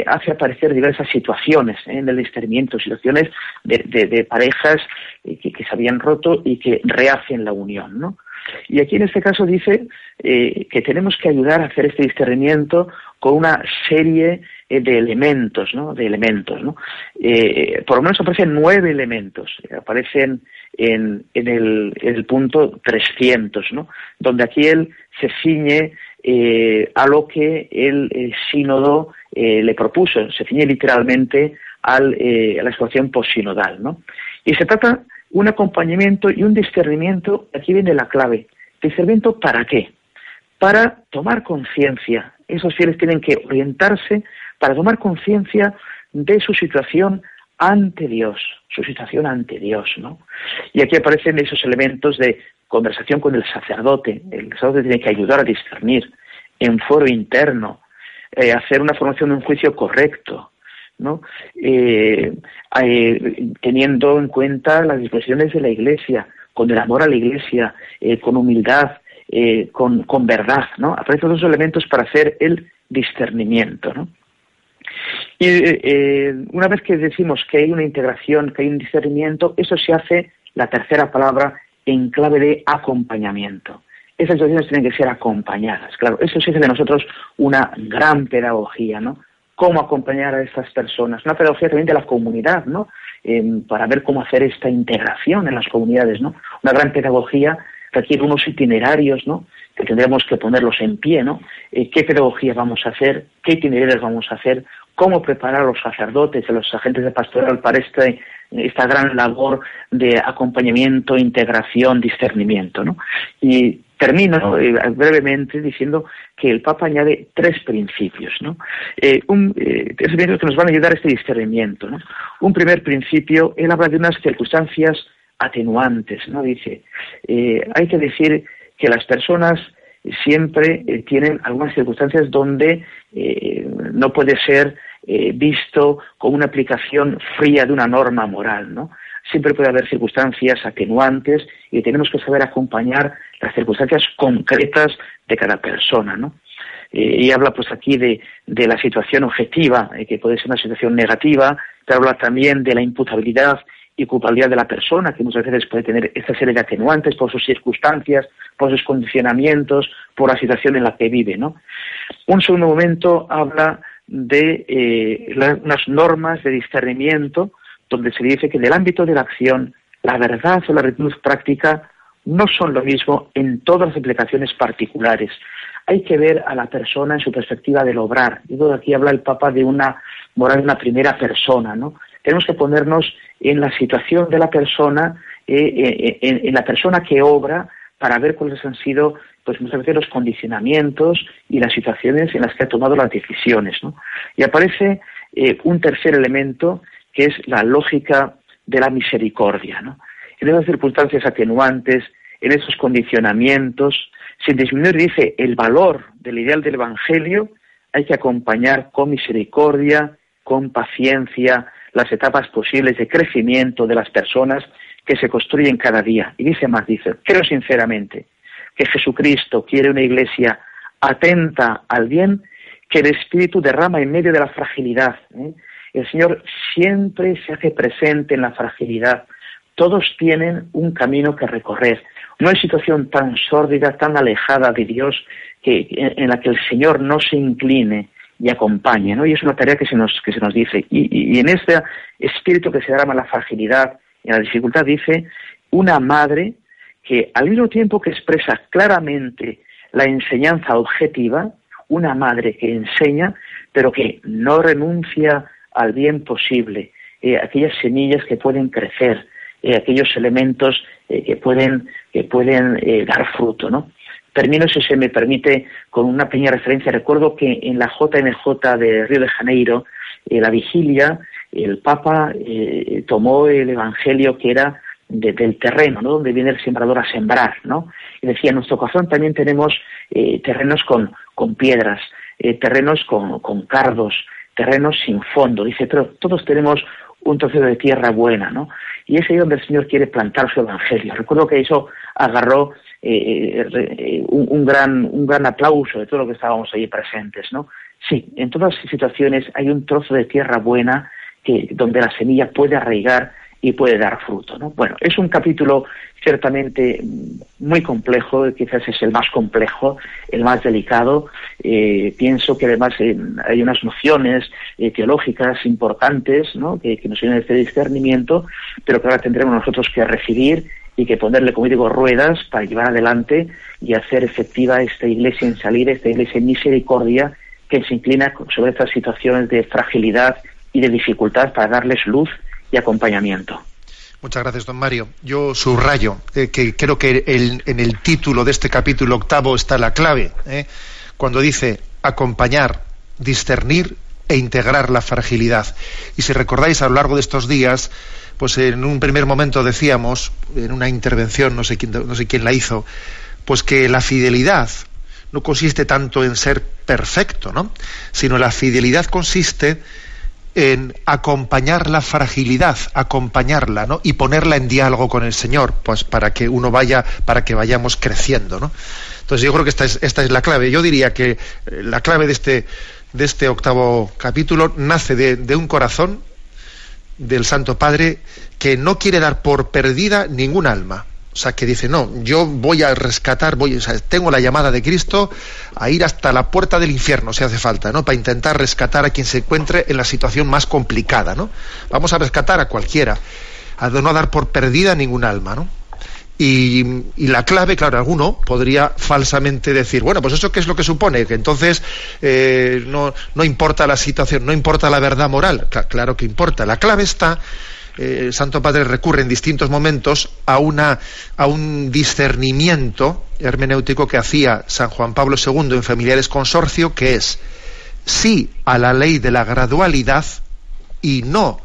hace aparecer diversas situaciones en el discernimiento, situaciones de, parejas que, se habían roto y que rehacen la unión. ¿no? Y aquí en este caso dice que tenemos que ayudar a hacer este discernimiento con una serie de elementos, ¿no? De elementos, ¿no? Eh, por lo menos aparecen nueve elementos, aparecen en, en el punto 300, ¿no? Donde aquí él se ciñe eh, a lo que el, sínodo eh, le propuso, se ciñe literalmente al, a la situación posinodal, ¿no? Y se trata un acompañamiento y un discernimiento, aquí viene la clave, discernimiento para qué? Para tomar conciencia. Esos fieles tienen que orientarse para tomar conciencia de su situación ante Dios, su situación ante Dios, ¿no? Y aquí aparecen esos elementos de conversación con el sacerdote. El sacerdote tiene que ayudar a discernir en foro interno, eh, hacer una formación de un juicio correcto, ¿no? Eh, eh, teniendo en cuenta las disposiciones de la Iglesia, con el amor a la Iglesia, con humildad, con, con, verdad, ¿no? Aparecen dos elementos para hacer el discernimiento, ¿no? Y eh, una vez que decimos que hay una integración, que hay un discernimiento, eso se hace, la tercera palabra, en clave de acompañamiento. Esas situaciones tienen que ser acompañadas. Claro, eso se hace de nosotros una gran pedagogía, ¿no? Cómo acompañar a estas personas. Una pedagogía también de la comunidad, ¿no? para ver cómo hacer esta integración en las comunidades, ¿no? Una gran pedagogía requiere unos itinerarios, ¿no? Que tendremos que ponerlos en pie, ¿no? Eh, ¿Qué pedagogía vamos a hacer? ¿Qué itinerarios vamos a hacer? Cómo preparar a los sacerdotes, a los agentes de pastoral para este, esta gran labor de acompañamiento, integración, discernimiento. ¿no? Y termino eh, brevemente diciendo que el Papa añade tres principios, ¿no? Eh, un, eh, tres principios que nos van a ayudar a este discernimiento. ¿no? Un primer principio, él habla de unas circunstancias atenuantes, ¿no? Dice, hay que decir que las personas siempre tienen algunas circunstancias donde no puede ser eh, visto como una aplicación fría de una norma moral, ¿no? Siempre puede haber circunstancias atenuantes y tenemos que saber acompañar las circunstancias concretas de cada persona, ¿no? Eh, y habla pues aquí de, de la situación objetiva, eh, que puede ser una situación negativa, pero habla también de la imputabilidad y culpabilidad de la persona, que muchas veces puede tener esta serie de atenuantes por sus circunstancias, por sus condicionamientos, por la situación en la que vive, ¿no? Un segundo momento habla de eh, unas normas de discernimiento donde se dice que en el ámbito de la acción la verdad o la rectitud práctica no son lo mismo en todas las implicaciones particulares. Hay que ver a la persona en su perspectiva del obrar. Y aquí habla el Papa de una moral de una primera persona, ¿no? Tenemos que ponernos en la situación de la persona, eh, eh, en, la persona que obra, para ver cuáles han sido pues muchas veces los condicionamientos y las situaciones en las que ha tomado las decisiones. ¿no? Y aparece eh, un tercer elemento que es la lógica de la misericordia. ¿no? En esas circunstancias atenuantes, en esos condicionamientos, sin disminuir, dice, el valor del ideal del Evangelio, hay que acompañar con misericordia, con paciencia, las etapas posibles de crecimiento de las personas que se construyen cada día. Y dice más, dice, creo sinceramente que Jesucristo quiere una iglesia atenta al bien que el Espíritu derrama en medio de la fragilidad. ¿eh? El Señor siempre se hace presente en la fragilidad. Todos tienen un camino que recorrer. No hay situación tan sórdida, tan alejada de Dios, que, en, la que el Señor no se incline y acompañe. ¿no? Y es una tarea que se nos, que se nos dice. Y, y en este espíritu que se derrama en la fragilidad, en la dificultad, dice, una madre que al mismo tiempo que expresa claramente la enseñanza objetiva, una madre que enseña, pero que no renuncia al bien posible, eh, aquellas semillas que pueden crecer, eh, aquellos elementos eh, que pueden, que pueden dar fruto, ¿no? Termino, si se me permite, con una pequeña referencia. Recuerdo que en la JMJ de Río de Janeiro, la vigilia, el Papa tomó el Evangelio que era del terreno, ¿no? Donde viene el sembrador a sembrar, ¿no? Y decía, en nuestro corazón también tenemos eh, terrenos con, con piedras, eh, terrenos con, con cardos, terrenos sin fondo. Dice, pero todos tenemos un trozo de tierra buena, ¿no? Y es ahí donde el Señor quiere plantar su evangelio. Recuerdo que eso agarró eh, un, gran, un gran aplauso de todo lo que estábamos allí presentes, ¿no? Sí, en todas situaciones hay un trozo de tierra buena que, donde la semilla puede arraigar y puede dar fruto. ¿no? Bueno, es un capítulo ciertamente muy complejo, quizás es el más complejo, el más delicado. Eh, pienso que además eh, hay unas nociones eh, teológicas importantes ¿no? que, nos vienen de este discernimiento, pero que ahora tendremos nosotros que recibir y que ponerle, como digo, ruedas para llevar adelante y hacer efectiva esta iglesia en salir, esta iglesia en misericordia que se inclina sobre estas situaciones de fragilidad y de dificultad para darles luz y acompañamiento. Muchas gracias, don Mario. Yo subrayo eh, que creo que en el título de este capítulo octavo está la clave, eh, cuando dice acompañar, discernir e integrar la fragilidad. Y si recordáis a lo largo de estos días, pues en un primer momento decíamos, en una intervención, no sé quién, no sé quién la hizo, pues que la fidelidad no consiste tanto en ser perfecto, ¿no? sino la fidelidad consiste en acompañar la fragilidad, acompañarla, ¿no? Y ponerla en diálogo con el Señor, pues para que uno vaya, para que vayamos creciendo, ¿no? Entonces yo creo que esta es, esta es la clave. Yo diría que eh, la clave de este, de este octavo capítulo nace de, de un corazón del Santo Padre que no quiere dar por perdida ningún alma. O sea, que dice, no, yo voy a rescatar, voy, o sea, tengo la llamada de Cristo a ir hasta la puerta del infierno, si hace falta, ¿no? Para intentar rescatar a quien se encuentre en la situación más complicada, ¿no? Vamos a rescatar a cualquiera, a no dar por perdida ningún alma, ¿no? Y, la clave, claro, alguno podría falsamente decir, bueno, pues eso qué es lo que supone, que entonces eh, no, no importa la situación, no importa la verdad moral. claro que importa. La clave está eh, el Santo Padre recurre en distintos momentos a, una, a un discernimiento hermenéutico que hacía San Juan Pablo II en Familiares Consorcio, que es sí a la ley de la gradualidad y no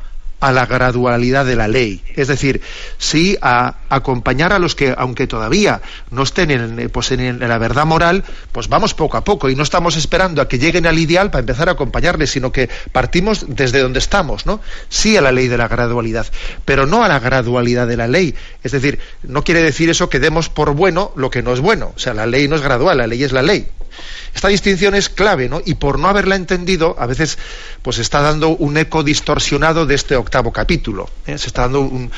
a la gradualidad de la ley. Es decir, sí a acompañar a los que, aunque todavía no estén en, pues en, la verdad moral, pues vamos poco a poco y no estamos esperando a que lleguen al ideal para empezar a acompañarles, sino que partimos desde donde estamos, ¿no? Sí a la ley de la gradualidad, pero no a la gradualidad de la ley. Es decir, no quiere decir eso que demos por bueno lo que no es bueno. O sea, la ley no es gradual, la ley es la ley. Esta distinción es clave, ¿no? Y por no haberla entendido, a veces pues está dando un eco distorsionado de este octavo capítulo. ¿eh? Se está dando un,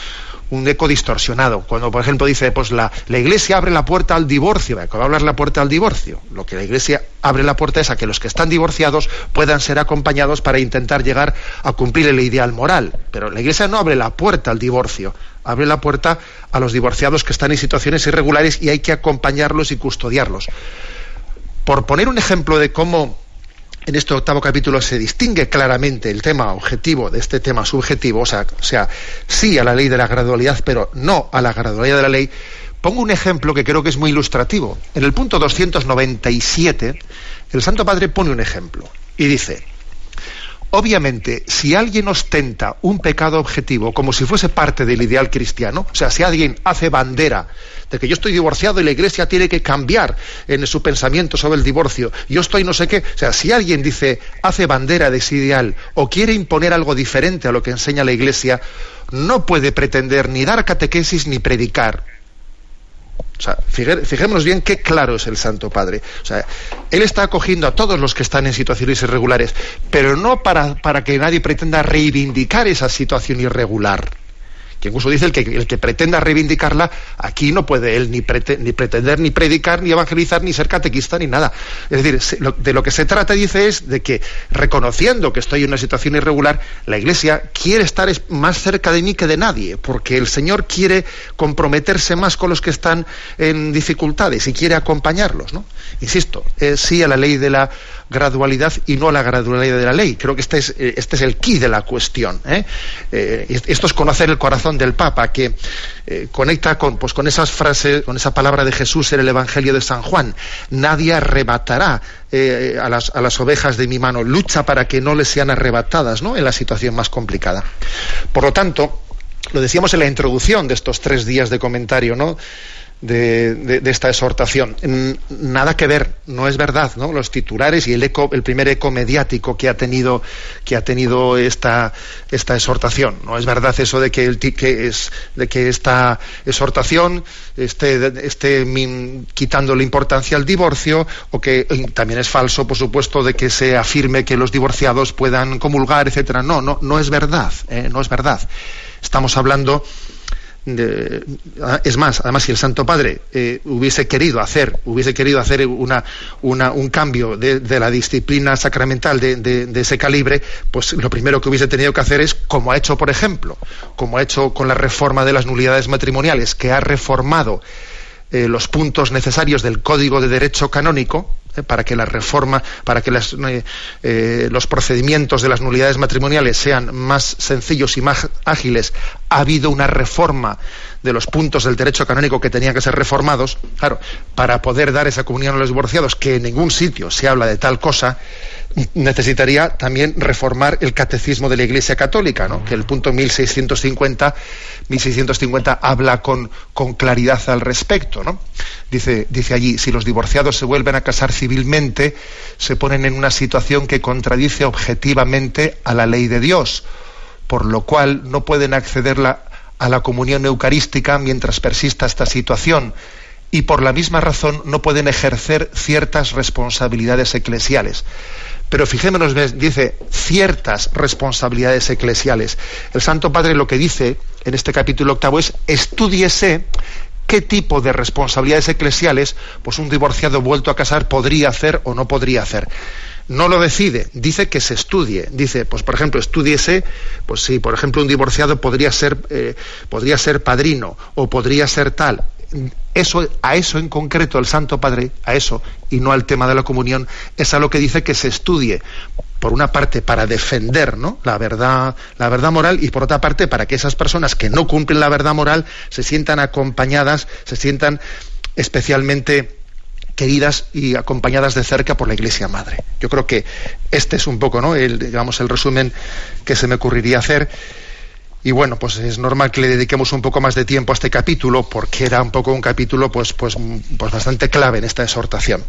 eco distorsionado. Cuando, por ejemplo, dice, pues la, la Iglesia abre la puerta al divorcio. Cuando hablas la puerta al divorcio, lo que la Iglesia abre la puerta es a que los que están divorciados puedan ser acompañados para intentar llegar a cumplir el ideal moral. Pero la Iglesia no abre la puerta al divorcio, abre la puerta a los divorciados que están en situaciones irregulares y hay que acompañarlos y custodiarlos. Por poner un ejemplo de cómo en este octavo capítulo se distingue claramente el tema objetivo de este tema subjetivo, o sea, sí a la ley de la gradualidad, pero no a la gradualidad de la ley, pongo un ejemplo que creo que es muy ilustrativo. En el punto 297, el Santo Padre pone un ejemplo y dice, Obviamente, si alguien ostenta un pecado objetivo como si fuese parte del ideal cristiano, o sea, si alguien hace bandera de que yo estoy divorciado y la iglesia tiene que cambiar en su pensamiento sobre el divorcio, yo estoy no sé qué, o sea, si alguien dice, hace bandera de ese ideal o quiere imponer algo diferente a lo que enseña la iglesia, no puede pretender ni dar catequesis ni predicar, o sea, fijémonos bien qué claro es el Santo Padre. O sea, Él está acogiendo a todos los que están en situaciones irregulares, pero no para, para que nadie pretenda reivindicar esa situación irregular que incluso dice el que, pretenda reivindicarla, aquí no puede él ni, pretender ni predicar, ni evangelizar, ni ser catequista, ni nada. Es decir, de lo que se trata, dice, es de que reconociendo que estoy en una situación irregular, la Iglesia quiere estar más cerca de mí que de nadie, porque el Señor quiere comprometerse más con los que están en dificultades y quiere acompañarlos. Insisto, sí a la ley de la gradualidad y no a la gradualidad de la ley. Creo que este es, eh, este es el key de la cuestión. ¿eh? Eh, esto es conocer el corazón del Papa, que conecta con, pues, con esas frases, con esa palabra de Jesús en el Evangelio de San Juan. Nadie arrebatará a, las, a las ovejas de mi mano. Lucha para que no les sean arrebatadas ¿no? en la situación más complicada. Por lo tanto, lo decíamos en la introducción de estos tres días de comentario, ¿no? De, esta exhortación. Nada que ver, no es verdad, ¿no? Los titulares y el eco, el primer eco mediático que ha tenido, que ha tenido esta, esta exhortación. No es verdad eso de que, el, que es, de que esta exhortación esté, esté quitando la importancia al divorcio, o que también es falso, por supuesto, de que se afirme que los divorciados puedan comulgar, etcétera. No, no, no es verdad, ¿eh? no es verdad. Estamos hablando es más, además si el Santo Padre eh, hubiese querido hacer, hubiese querido hacer una, un cambio de, la disciplina sacramental de, ese calibre, pues lo primero que hubiese tenido que hacer es, como ha hecho, por ejemplo, como ha hecho con la reforma de las nulidades matrimoniales, que ha reformado eh, los puntos necesarios del Código de Derecho Canónico. Para que la reforma, para que eh, eh, los procedimientos de las nulidades matrimoniales sean más sencillos y más ágiles, ha habido una reforma de los puntos del derecho canónico que tenían que ser reformados, claro, para poder dar esa comunión a los divorciados, que en ningún sitio se habla de tal cosa, necesitaría también reformar el catecismo de la Iglesia Católica, ¿no? que el punto 1650, 1650 habla con, con claridad al respecto. ¿no? Dice, dice allí, si los divorciados se vuelven a casar civilmente, se ponen en una situación que contradice objetivamente a la ley de Dios, por lo cual no pueden acceder a la comunión eucarística mientras persista esta situación y por la misma razón no pueden ejercer ciertas responsabilidades eclesiales. Pero fijémonos, dice ciertas responsabilidades eclesiales. El Santo Padre lo que dice en este capítulo octavo es estudiese qué tipo de responsabilidades eclesiales pues un divorciado vuelto a casar podría hacer o no podría hacer. No lo decide, dice que se estudie. Dice, pues por ejemplo, estudiese, pues si por ejemplo un divorciado podría ser, eh, podría ser padrino o podría ser tal eso, a eso en concreto el Santo Padre, a eso, y no al tema de la comunión, es a lo que dice que se estudie, por una parte para defender ¿no? la, verdad, la verdad moral y por otra parte para que esas personas que no cumplen la verdad moral se sientan acompañadas, se sientan especialmente queridas y acompañadas de cerca por la Iglesia Madre. Yo creo que este es un poco ¿no? el, digamos, el resumen que se me ocurriría hacer. Y bueno, pues es normal que le dediquemos un poco más de tiempo a este capítulo, porque era un poco un capítulo pues, pues, pues bastante clave en esta exhortación.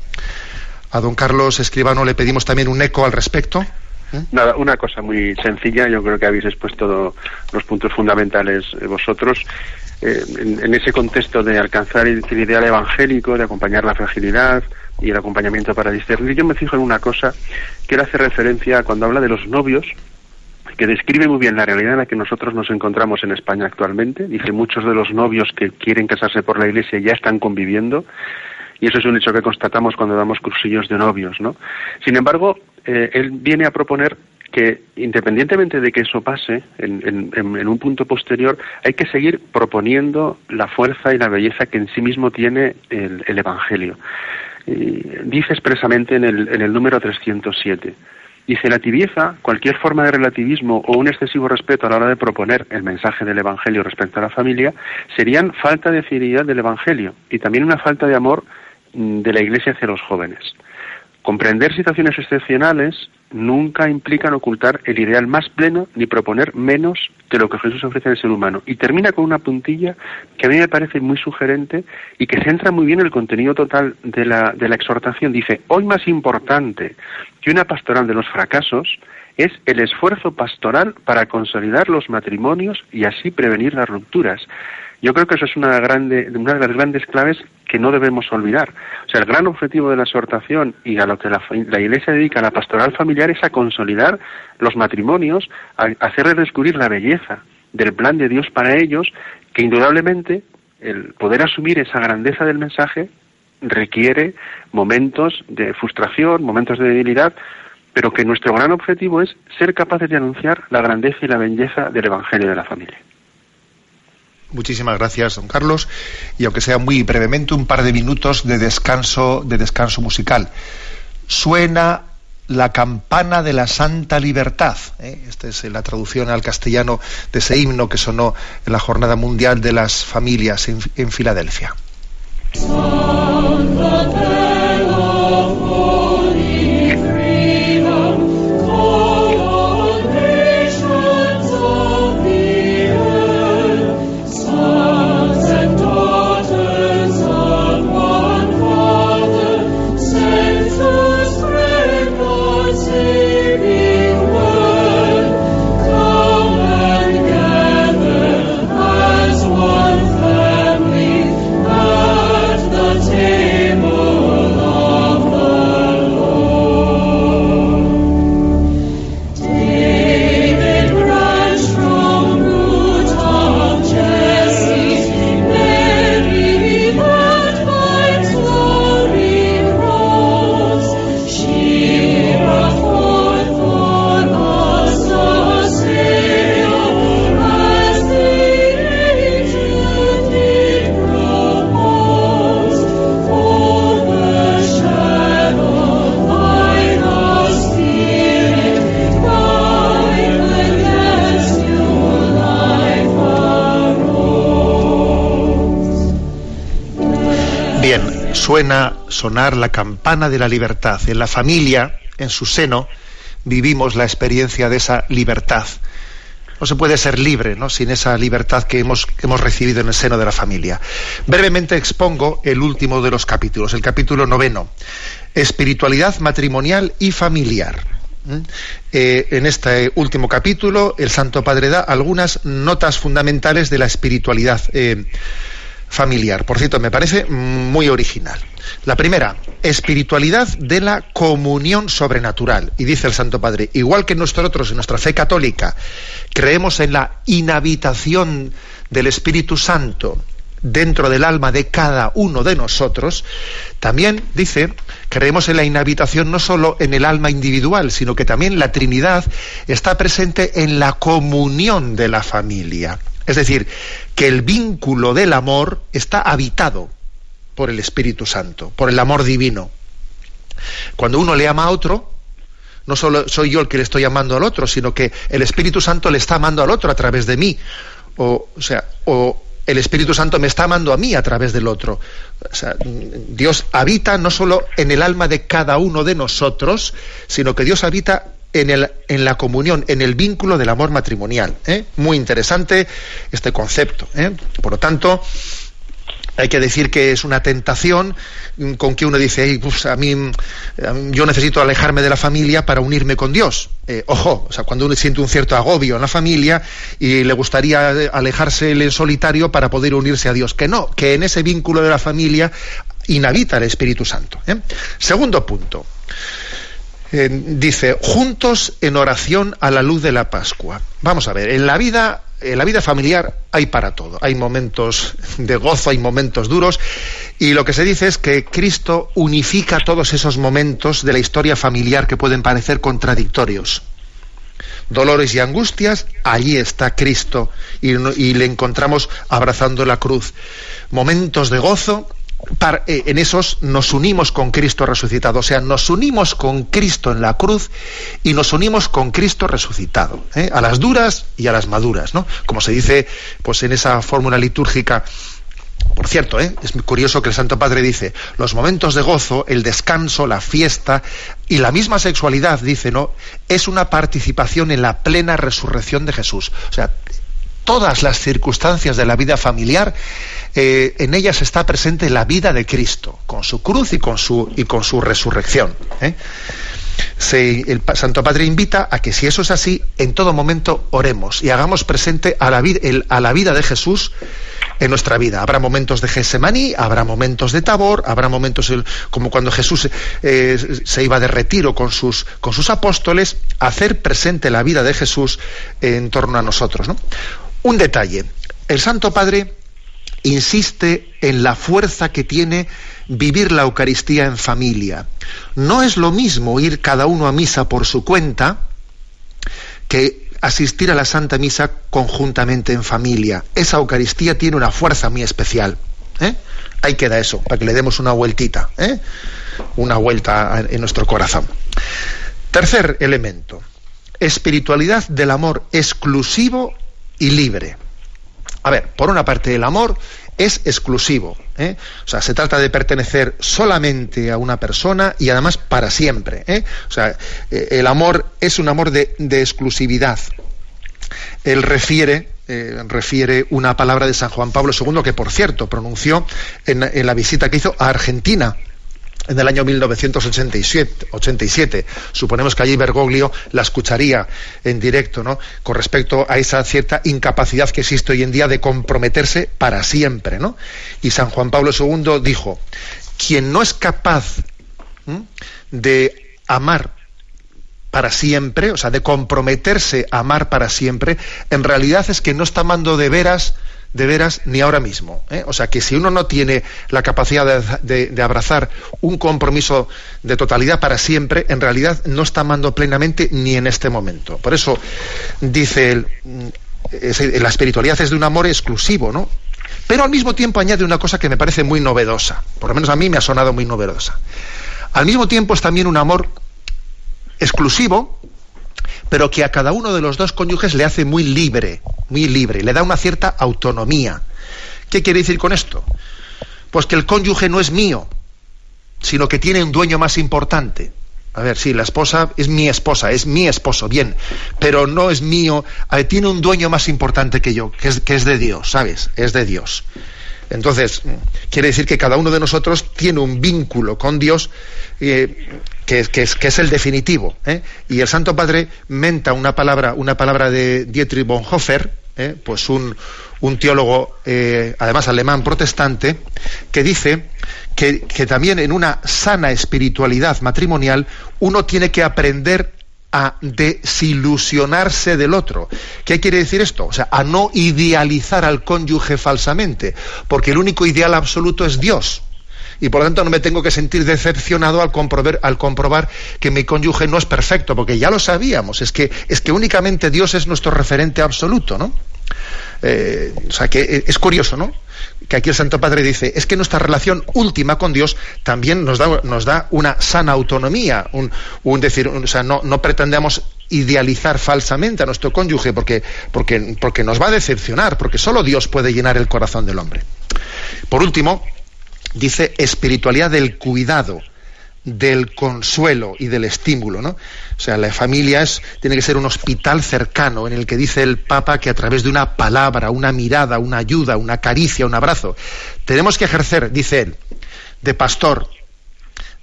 A don Carlos Escribano le pedimos también un eco al respecto. ¿Eh? Nada, una cosa muy sencilla, yo creo que habéis expuesto los puntos fundamentales eh, vosotros. Eh, en, ese contexto de alcanzar el, ideal evangélico, de acompañar la fragilidad y el acompañamiento para discernir, yo me fijo en una cosa que él hace referencia cuando habla de los novios, que describe muy bien la realidad en la que nosotros nos encontramos en España actualmente. Dice, muchos de los novios que quieren casarse por la iglesia ya están conviviendo, y eso es un hecho que constatamos cuando damos cursillos de novios, ¿no? Sin embargo, eh, él viene a proponer que independientemente de que eso pase en, un punto posterior, hay que seguir proponiendo la fuerza y la belleza que en sí mismo tiene el, Evangelio. dice expresamente en el, en el número 307, Dice, la tibieza, cualquier forma de relativismo o un excesivo respeto a la hora de proponer el mensaje del Evangelio respecto a la familia, serían falta de fidelidad del Evangelio y también una falta de amor mm, de la Iglesia hacia los jóvenes. Comprender situaciones excepcionales nunca implican ocultar el ideal más pleno ni proponer menos de lo que Jesús ofrece al ser humano. Y termina con una puntilla que a mí me parece muy sugerente y que centra muy bien el contenido total de la, de la exhortación. Dice, hoy más importante que una pastoral de los fracasos es el esfuerzo pastoral para consolidar los matrimonios y así prevenir las rupturas. Yo creo que eso es una, una de las grandes claves que no debemos olvidar. O sea, el gran objetivo de la exhortación y a lo que la, Iglesia dedica a la pastoral familiar es a consolidar los matrimonios, a, hacerles descubrir la belleza del plan de Dios para ellos, que indudablemente el poder asumir esa grandeza del mensaje requiere momentos de frustración, momentos de debilidad, pero que nuestro gran objetivo es ser capaces de anunciar la grandeza y la belleza del Evangelio de la familia. Muchísimas gracias, don Carlos. Y aunque sea muy brevemente, un par de minutos de descanso, de descanso musical. Suena la campana de la santa libertad. ¿eh? Esta es la traducción al castellano de ese himno que sonó en la Jornada Mundial de las Familias en, en Filadelfia. Suena sonar la campana de la libertad. En la familia, en su seno, vivimos la experiencia de esa libertad. No se puede ser libre ¿no? sin esa libertad que hemos, recibido en el seno de la familia. Brevemente expongo el último de los capítulos, el capítulo noveno, espiritualidad matrimonial y familiar. ¿Mm? Eh, en este último capítulo, el Santo Padre da algunas notas fundamentales de la espiritualidad eh, familiar. Por cierto, me parece muy original. La primera, espiritualidad de la comunión sobrenatural. Y dice el Santo Padre, igual que nosotros en nuestra fe católica creemos en la inhabitación del Espíritu Santo dentro del alma de cada uno de nosotros, también dice, creemos en la inhabitación no solo en el alma individual, sino que también la Trinidad está presente en la comunión de la familia. Es decir, que el vínculo del amor está habitado por el Espíritu Santo, por el amor divino. Cuando uno le ama a otro, no solo soy yo el que le estoy amando al otro, sino que el Espíritu Santo le está amando al otro a través de mí. O, sea, o el Espíritu Santo me está amando a mí a través del otro. Dios habita no solo en el alma de cada uno de nosotros, sino que Dios habita en, el, en la comunión, en el vínculo del amor matrimonial. ¿eh? Muy interesante este concepto. ¿eh? Por lo tanto, hay que decir que es una tentación con que uno dice, pues, a, mí, yo necesito alejarme de la familia para unirme con Dios. Eh, ojo, o sea, cuando uno siente un cierto agobio en la familia y le gustaría alejarse en solitario para poder unirse a Dios. Que no, que en ese vínculo de la familia inhabita el Espíritu Santo. Segundo punto. Eh, dice, juntos en oración a la luz de la Pascua. Vamos a ver, en la vida, en la vida familiar hay para todo. Hay momentos de gozo, hay momentos duros, y lo que se dice es que Cristo unifica todos esos momentos de la historia familiar que pueden parecer contradictorios. Dolores y angustias, allí está Cristo y, y le encontramos abrazando la cruz. Momentos de gozo, eh, en esos nos unimos con Cristo resucitado, o sea, nos unimos con Cristo en la cruz y nos unimos con Cristo resucitado, ¿eh? a las duras y a las maduras, ¿no? Como se dice, pues en esa fórmula litúrgica. Por cierto, ¿eh? es curioso que el Santo Padre dice, los momentos de gozo, el descanso, la fiesta y la misma sexualidad, dice, ¿no? Es una participación en la plena resurrección de Jesús. O sea, todas las circunstancias de la vida familiar, eh, en ellas está presente la vida de Cristo, con su cruz y con su, y con su resurrección. ¿eh? el Santo Padre invita a que si eso es así, en todo momento oremos y hagamos presente a la, vida de Jesús en nuestra vida. Habrá momentos de Gesemaní, habrá momentos de Tabor, habrá momentos como cuando Jesús eh, se iba de retiro con sus, con sus apóstoles, hacer presente la vida de Jesús en torno a nosotros. ¿no? Un detalle. El Santo Padre insiste en la fuerza que tiene vivir la Eucaristía en familia. No es lo mismo ir cada uno a misa por su cuenta que asistir a la Santa Misa conjuntamente en familia. Esa Eucaristía tiene una fuerza muy especial. ¿eh? Ahí queda eso, para que le demos una vueltita, ¿eh? una vuelta en nuestro corazón. Tercer elemento, espiritualidad del amor exclusivo y libre. A ver, por una parte el amor es exclusivo, ¿eh? o sea, se trata de pertenecer solamente a una persona y además para siempre. ¿eh? O sea, eh, el amor es un amor de, exclusividad. Él refiere, refiere una palabra de San Juan Pablo II que, por cierto, pronunció en la visita que hizo a Argentina en el año 1987. 87. Suponemos que allí Bergoglio la escucharía en directo, ¿no? Con respecto a esa cierta incapacidad que existe hoy en día de comprometerse para siempre, ¿no? Y San Juan Pablo II dijo: quien no es capaz de amar para siempre, o sea, de comprometerse a amar para siempre, en realidad es que no está amando de veras de veras ni ahora mismo. ¿eh? O sea que si uno no tiene la capacidad de, abrazar un compromiso de totalidad para siempre, en realidad no está amando plenamente ni en este momento. Por eso dice él, mm, la espiritualidad es de un amor exclusivo, ¿no? Pero al mismo tiempo añade una cosa que me parece muy novedosa, por lo menos a mí me ha sonado muy novedosa. Al mismo tiempo es también un amor exclusivo, pero que a cada uno de los dos cónyuges le hace muy libre, muy libre, le da una cierta autonomía. ¿Qué quiere decir con esto? Pues que el cónyuge no es mío, sino que tiene un dueño más importante. A ver, sí, la esposa es mi esposa, es mi esposo, bien, pero no es mío, tiene un dueño más importante que yo, que es, que es de Dios, ¿sabes? Es de Dios. Entonces, quiere decir que cada uno de nosotros tiene un vínculo con Dios eh, que, es, el definitivo. ¿eh? Y el Santo Padre menta una palabra, una palabra de Dietrich Bonhoeffer, ¿eh? pues un, un teólogo, además alemán protestante, que dice que, que también en una sana espiritualidad matrimonial uno tiene que aprender a desilusionarse del otro. ¿Qué quiere decir esto? O sea, a no idealizar al cónyuge falsamente, porque el único ideal absoluto es Dios. Y por lo tanto no me tengo que sentir decepcionado al comprobar, al comprobar que mi cónyuge no es perfecto, porque ya lo sabíamos, es que, es que únicamente Dios es nuestro referente absoluto, ¿no? Eh, o sea que es curioso, ¿no? que aquí el Santo Padre dice, es que nuestra relación última con Dios también nos da, nos da una sana autonomía, un, decir, o sea, no, no, pretendemos idealizar falsamente a nuestro cónyuge porque, porque, porque nos va a decepcionar, porque solo Dios puede llenar el corazón del hombre. Por último, dice espiritualidad del cuidado del consuelo y del estímulo, ¿no? O sea, la familia es, tiene que ser un hospital cercano en el que dice el Papa que a través de una palabra, una mirada, una ayuda, una caricia, un abrazo, tenemos que ejercer, dice él, de pastor,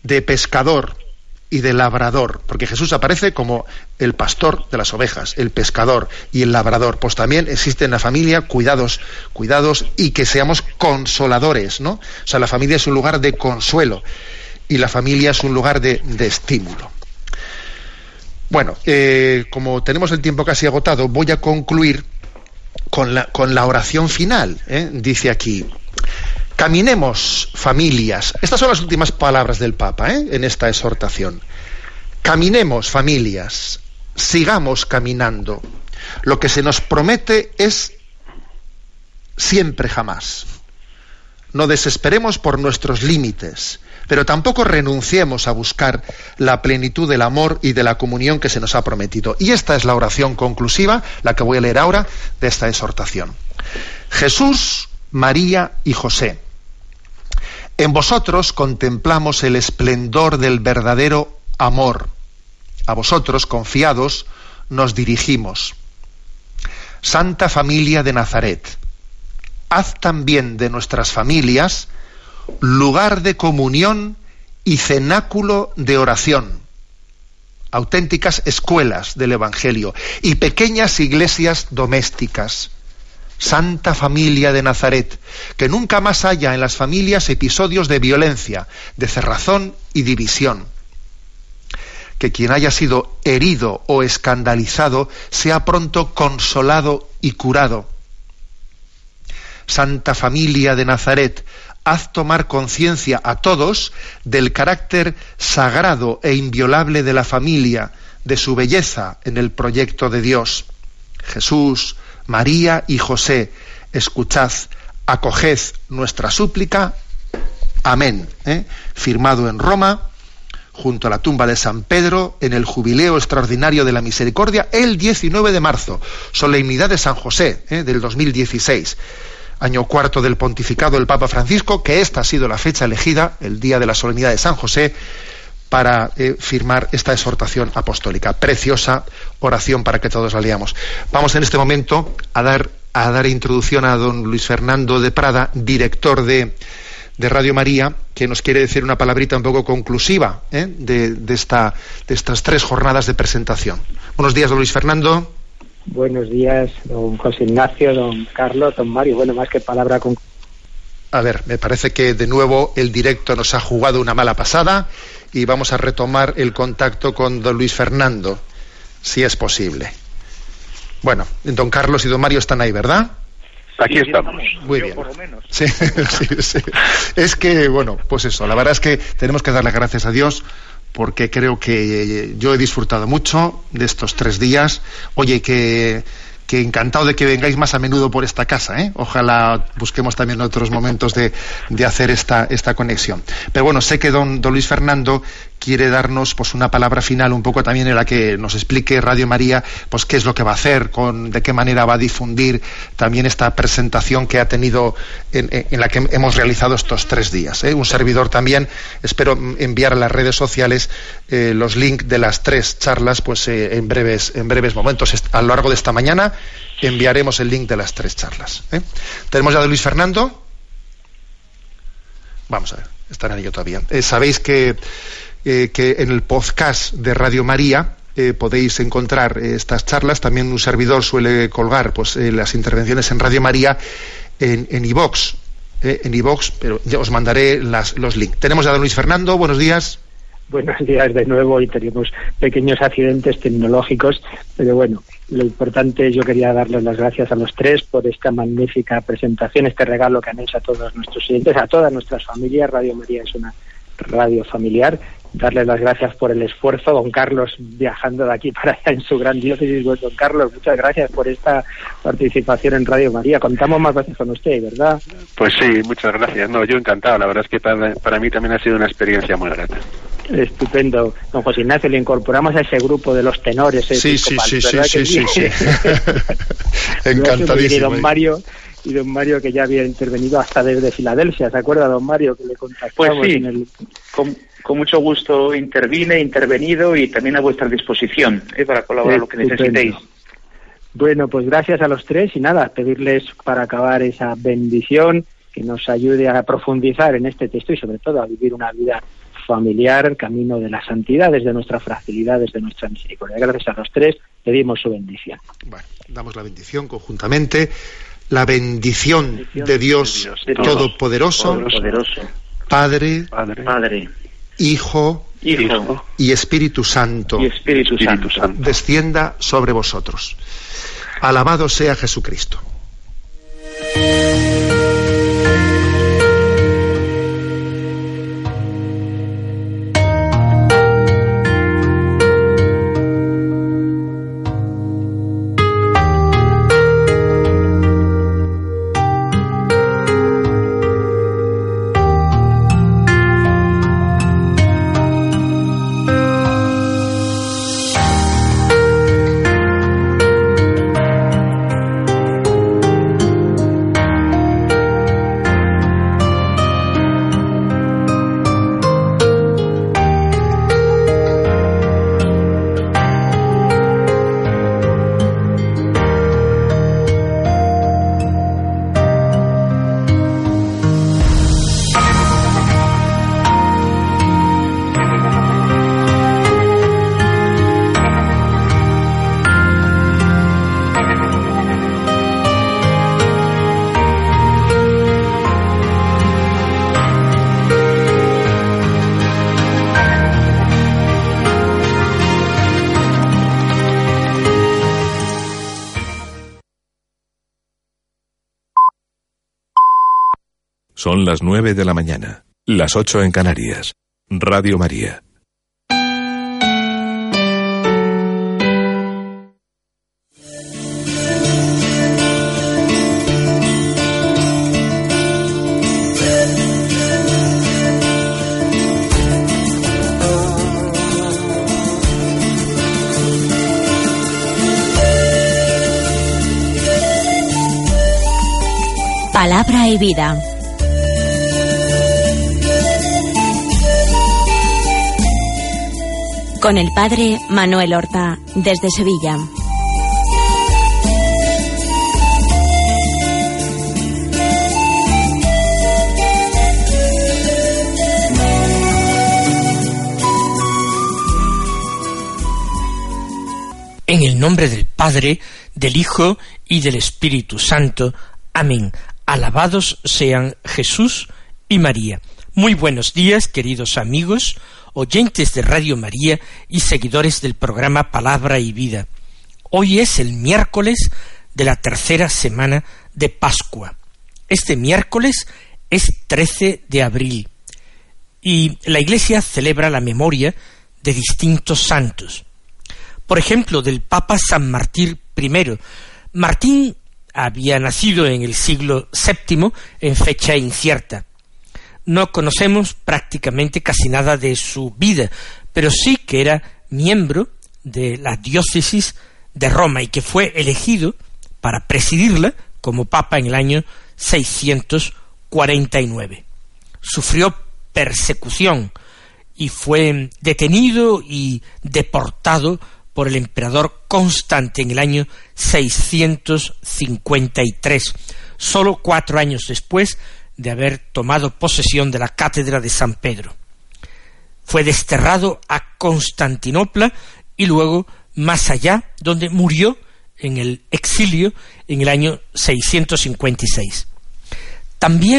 de pescador y de labrador, porque Jesús aparece como el pastor de las ovejas, el pescador y el labrador. Pues también existe en la familia cuidados, cuidados y que seamos consoladores, ¿no? O sea, la familia es un lugar de consuelo y la familia es un lugar de, estímulo. Bueno, eh, como tenemos el tiempo casi agotado, voy a concluir con la, oración final. ¿eh? Dice aquí, caminemos familias. Estas son las últimas palabras del Papa ¿eh? en esta exhortación. Caminemos familias, sigamos caminando. Lo que se nos promete es siempre jamás. No desesperemos por nuestros límites pero tampoco renunciemos a buscar la plenitud del amor y de la comunión que se nos ha prometido. Y esta es la oración conclusiva, la que voy a leer ahora, de esta exhortación. Jesús, María y José. En vosotros contemplamos el esplendor del verdadero amor. A vosotros, confiados, nos dirigimos. Santa Familia de Nazaret, haz también de nuestras familias lugar de comunión y cenáculo de oración, auténticas escuelas del Evangelio y pequeñas iglesias domésticas. Santa familia de Nazaret, que nunca más haya en las familias episodios de violencia, de cerrazón y división. Que quien haya sido herido o escandalizado sea pronto consolado y curado. Santa familia de Nazaret, haz tomar conciencia a todos del carácter sagrado e inviolable de la familia, de su belleza en el proyecto de Dios. Jesús, María y José, escuchad, acoged nuestra súplica. Amén. ¿eh? Firmado en Roma, junto a la tumba de San Pedro, en el jubileo extraordinario de la misericordia, el 19 de marzo, solemnidad de San José ¿eh? del 2016 año cuarto del pontificado del Papa Francisco, que esta ha sido la fecha elegida, el día de la solemnidad de San José, para eh, firmar esta exhortación apostólica. Preciosa oración para que todos la leamos. Vamos en este momento a dar, a dar introducción a don Luis Fernando de Prada, director de, Radio María, que nos quiere decir una palabrita un poco conclusiva ¿eh? de, de estas tres jornadas de presentación. Buenos días, don Luis Fernando. Buenos días, don José Ignacio, don Carlos, don Mario. Bueno, más que palabra con... A ver, me parece que de nuevo el directo nos ha jugado una mala pasada y vamos a retomar el contacto con don Luis Fernando, si es posible. Bueno, don Carlos y don Mario están ahí, ¿verdad? Aquí estamos. Muy bien. *laughs* Sí, sí, sí. Es que, bueno, pues eso, la verdad es que tenemos que darle gracias a Dios porque creo que yo he disfrutado mucho de estos tres días. Oye, que, encantado de que vengáis más a menudo por esta casa. ¿eh? Ojalá busquemos también otros momentos de, hacer esta, esta conexión. Pero bueno, sé que don, don Luis Fernando quiere darnos pues una palabra final un poco también en la que nos explique Radio María pues qué es lo que va a hacer, con de qué manera va a difundir también esta presentación que ha tenido en, la que hemos realizado estos tres días. ¿eh? Un servidor también espero enviar a las redes sociales eh, los links de las tres charlas pues eh, en breves en breves momentos a lo largo de esta mañana enviaremos el link de las tres charlas. Tenemos ya de Luis Fernando. Vamos a ver, en ello todavía. Sabéis que eh, que en el podcast de Radio María eh, podéis encontrar eh, estas charlas. También un servidor suele colgar pues, las intervenciones en Radio María en iVox. en iVox, pero ya os mandaré los links. Tenemos a don Luis Fernando. Buenos días. Buenos días de nuevo y tenemos pequeños accidentes tecnológicos, pero bueno, lo importante yo quería darles las gracias a los tres por esta magnífica presentación, este regalo que han hecho a todos nuestros clientes, a todas nuestras familias. Radio María es una radio familiar darle las gracias por el esfuerzo, don Carlos, viajando de aquí para allá en su gran diócesis. Pues, don Carlos, muchas gracias por esta participación en Radio María. Contamos más veces con usted, ¿verdad? Pues sí, muchas gracias. No, yo encantado. La verdad es que para, mí también ha sido una experiencia muy grata. Estupendo. Don José Ignacio, le incorporamos a ese grupo de los tenores. Sí, sí, sí, sí, sí, sí, Encantadísimo. Y don Mario, y don Mario que ya había intervenido hasta desde Filadelfia, ¿se acuerda don Mario que le contactamos pues sí. en el con mucho gusto intervine, intervenido y también a vuestra disposición eh, para colaborar lo que necesitéis. Bueno, pues gracias a los tres y nada, pedirles para acabar esa bendición que nos ayude a profundizar en este texto y sobre todo a vivir una vida familiar, camino de la santidad, desde nuestra fragilidad, desde nuestra misericordia. Gracias a los tres, pedimos su bendición. Bueno, damos la bendición conjuntamente. La bendición, de, Dios Todopoderoso, Padre, Padre Hijo, y Espíritu Santo, Espíritu Santo descienda sobre vosotros. Alabado sea Jesucristo. Son las nueve de la mañana, las ocho en Canarias. Radio María. Palabra y vida. Con el padre Manuel Horta desde Sevilla. En el nombre del Padre, del Hijo y del Espíritu Santo. Amén. Alabados sean Jesús y María. Muy buenos días, queridos amigos oyentes de Radio María y seguidores del programa Palabra y Vida. Hoy es el miércoles de la tercera semana de Pascua. Este miércoles es 13 de abril y la Iglesia celebra la memoria de distintos santos. Por ejemplo, del Papa San Martín I. Martín había nacido en el siglo VII en fecha incierta. No conocemos prácticamente casi nada de su vida, pero sí que era miembro de la diócesis de Roma y que fue elegido para presidirla como papa en el año 649. Sufrió persecución y fue detenido y deportado por el emperador Constante en el año 653, solo cuatro años después de haber tomado posesión de la cátedra de San Pedro. Fue desterrado a Constantinopla y luego más allá, donde murió en el exilio en el año 656. También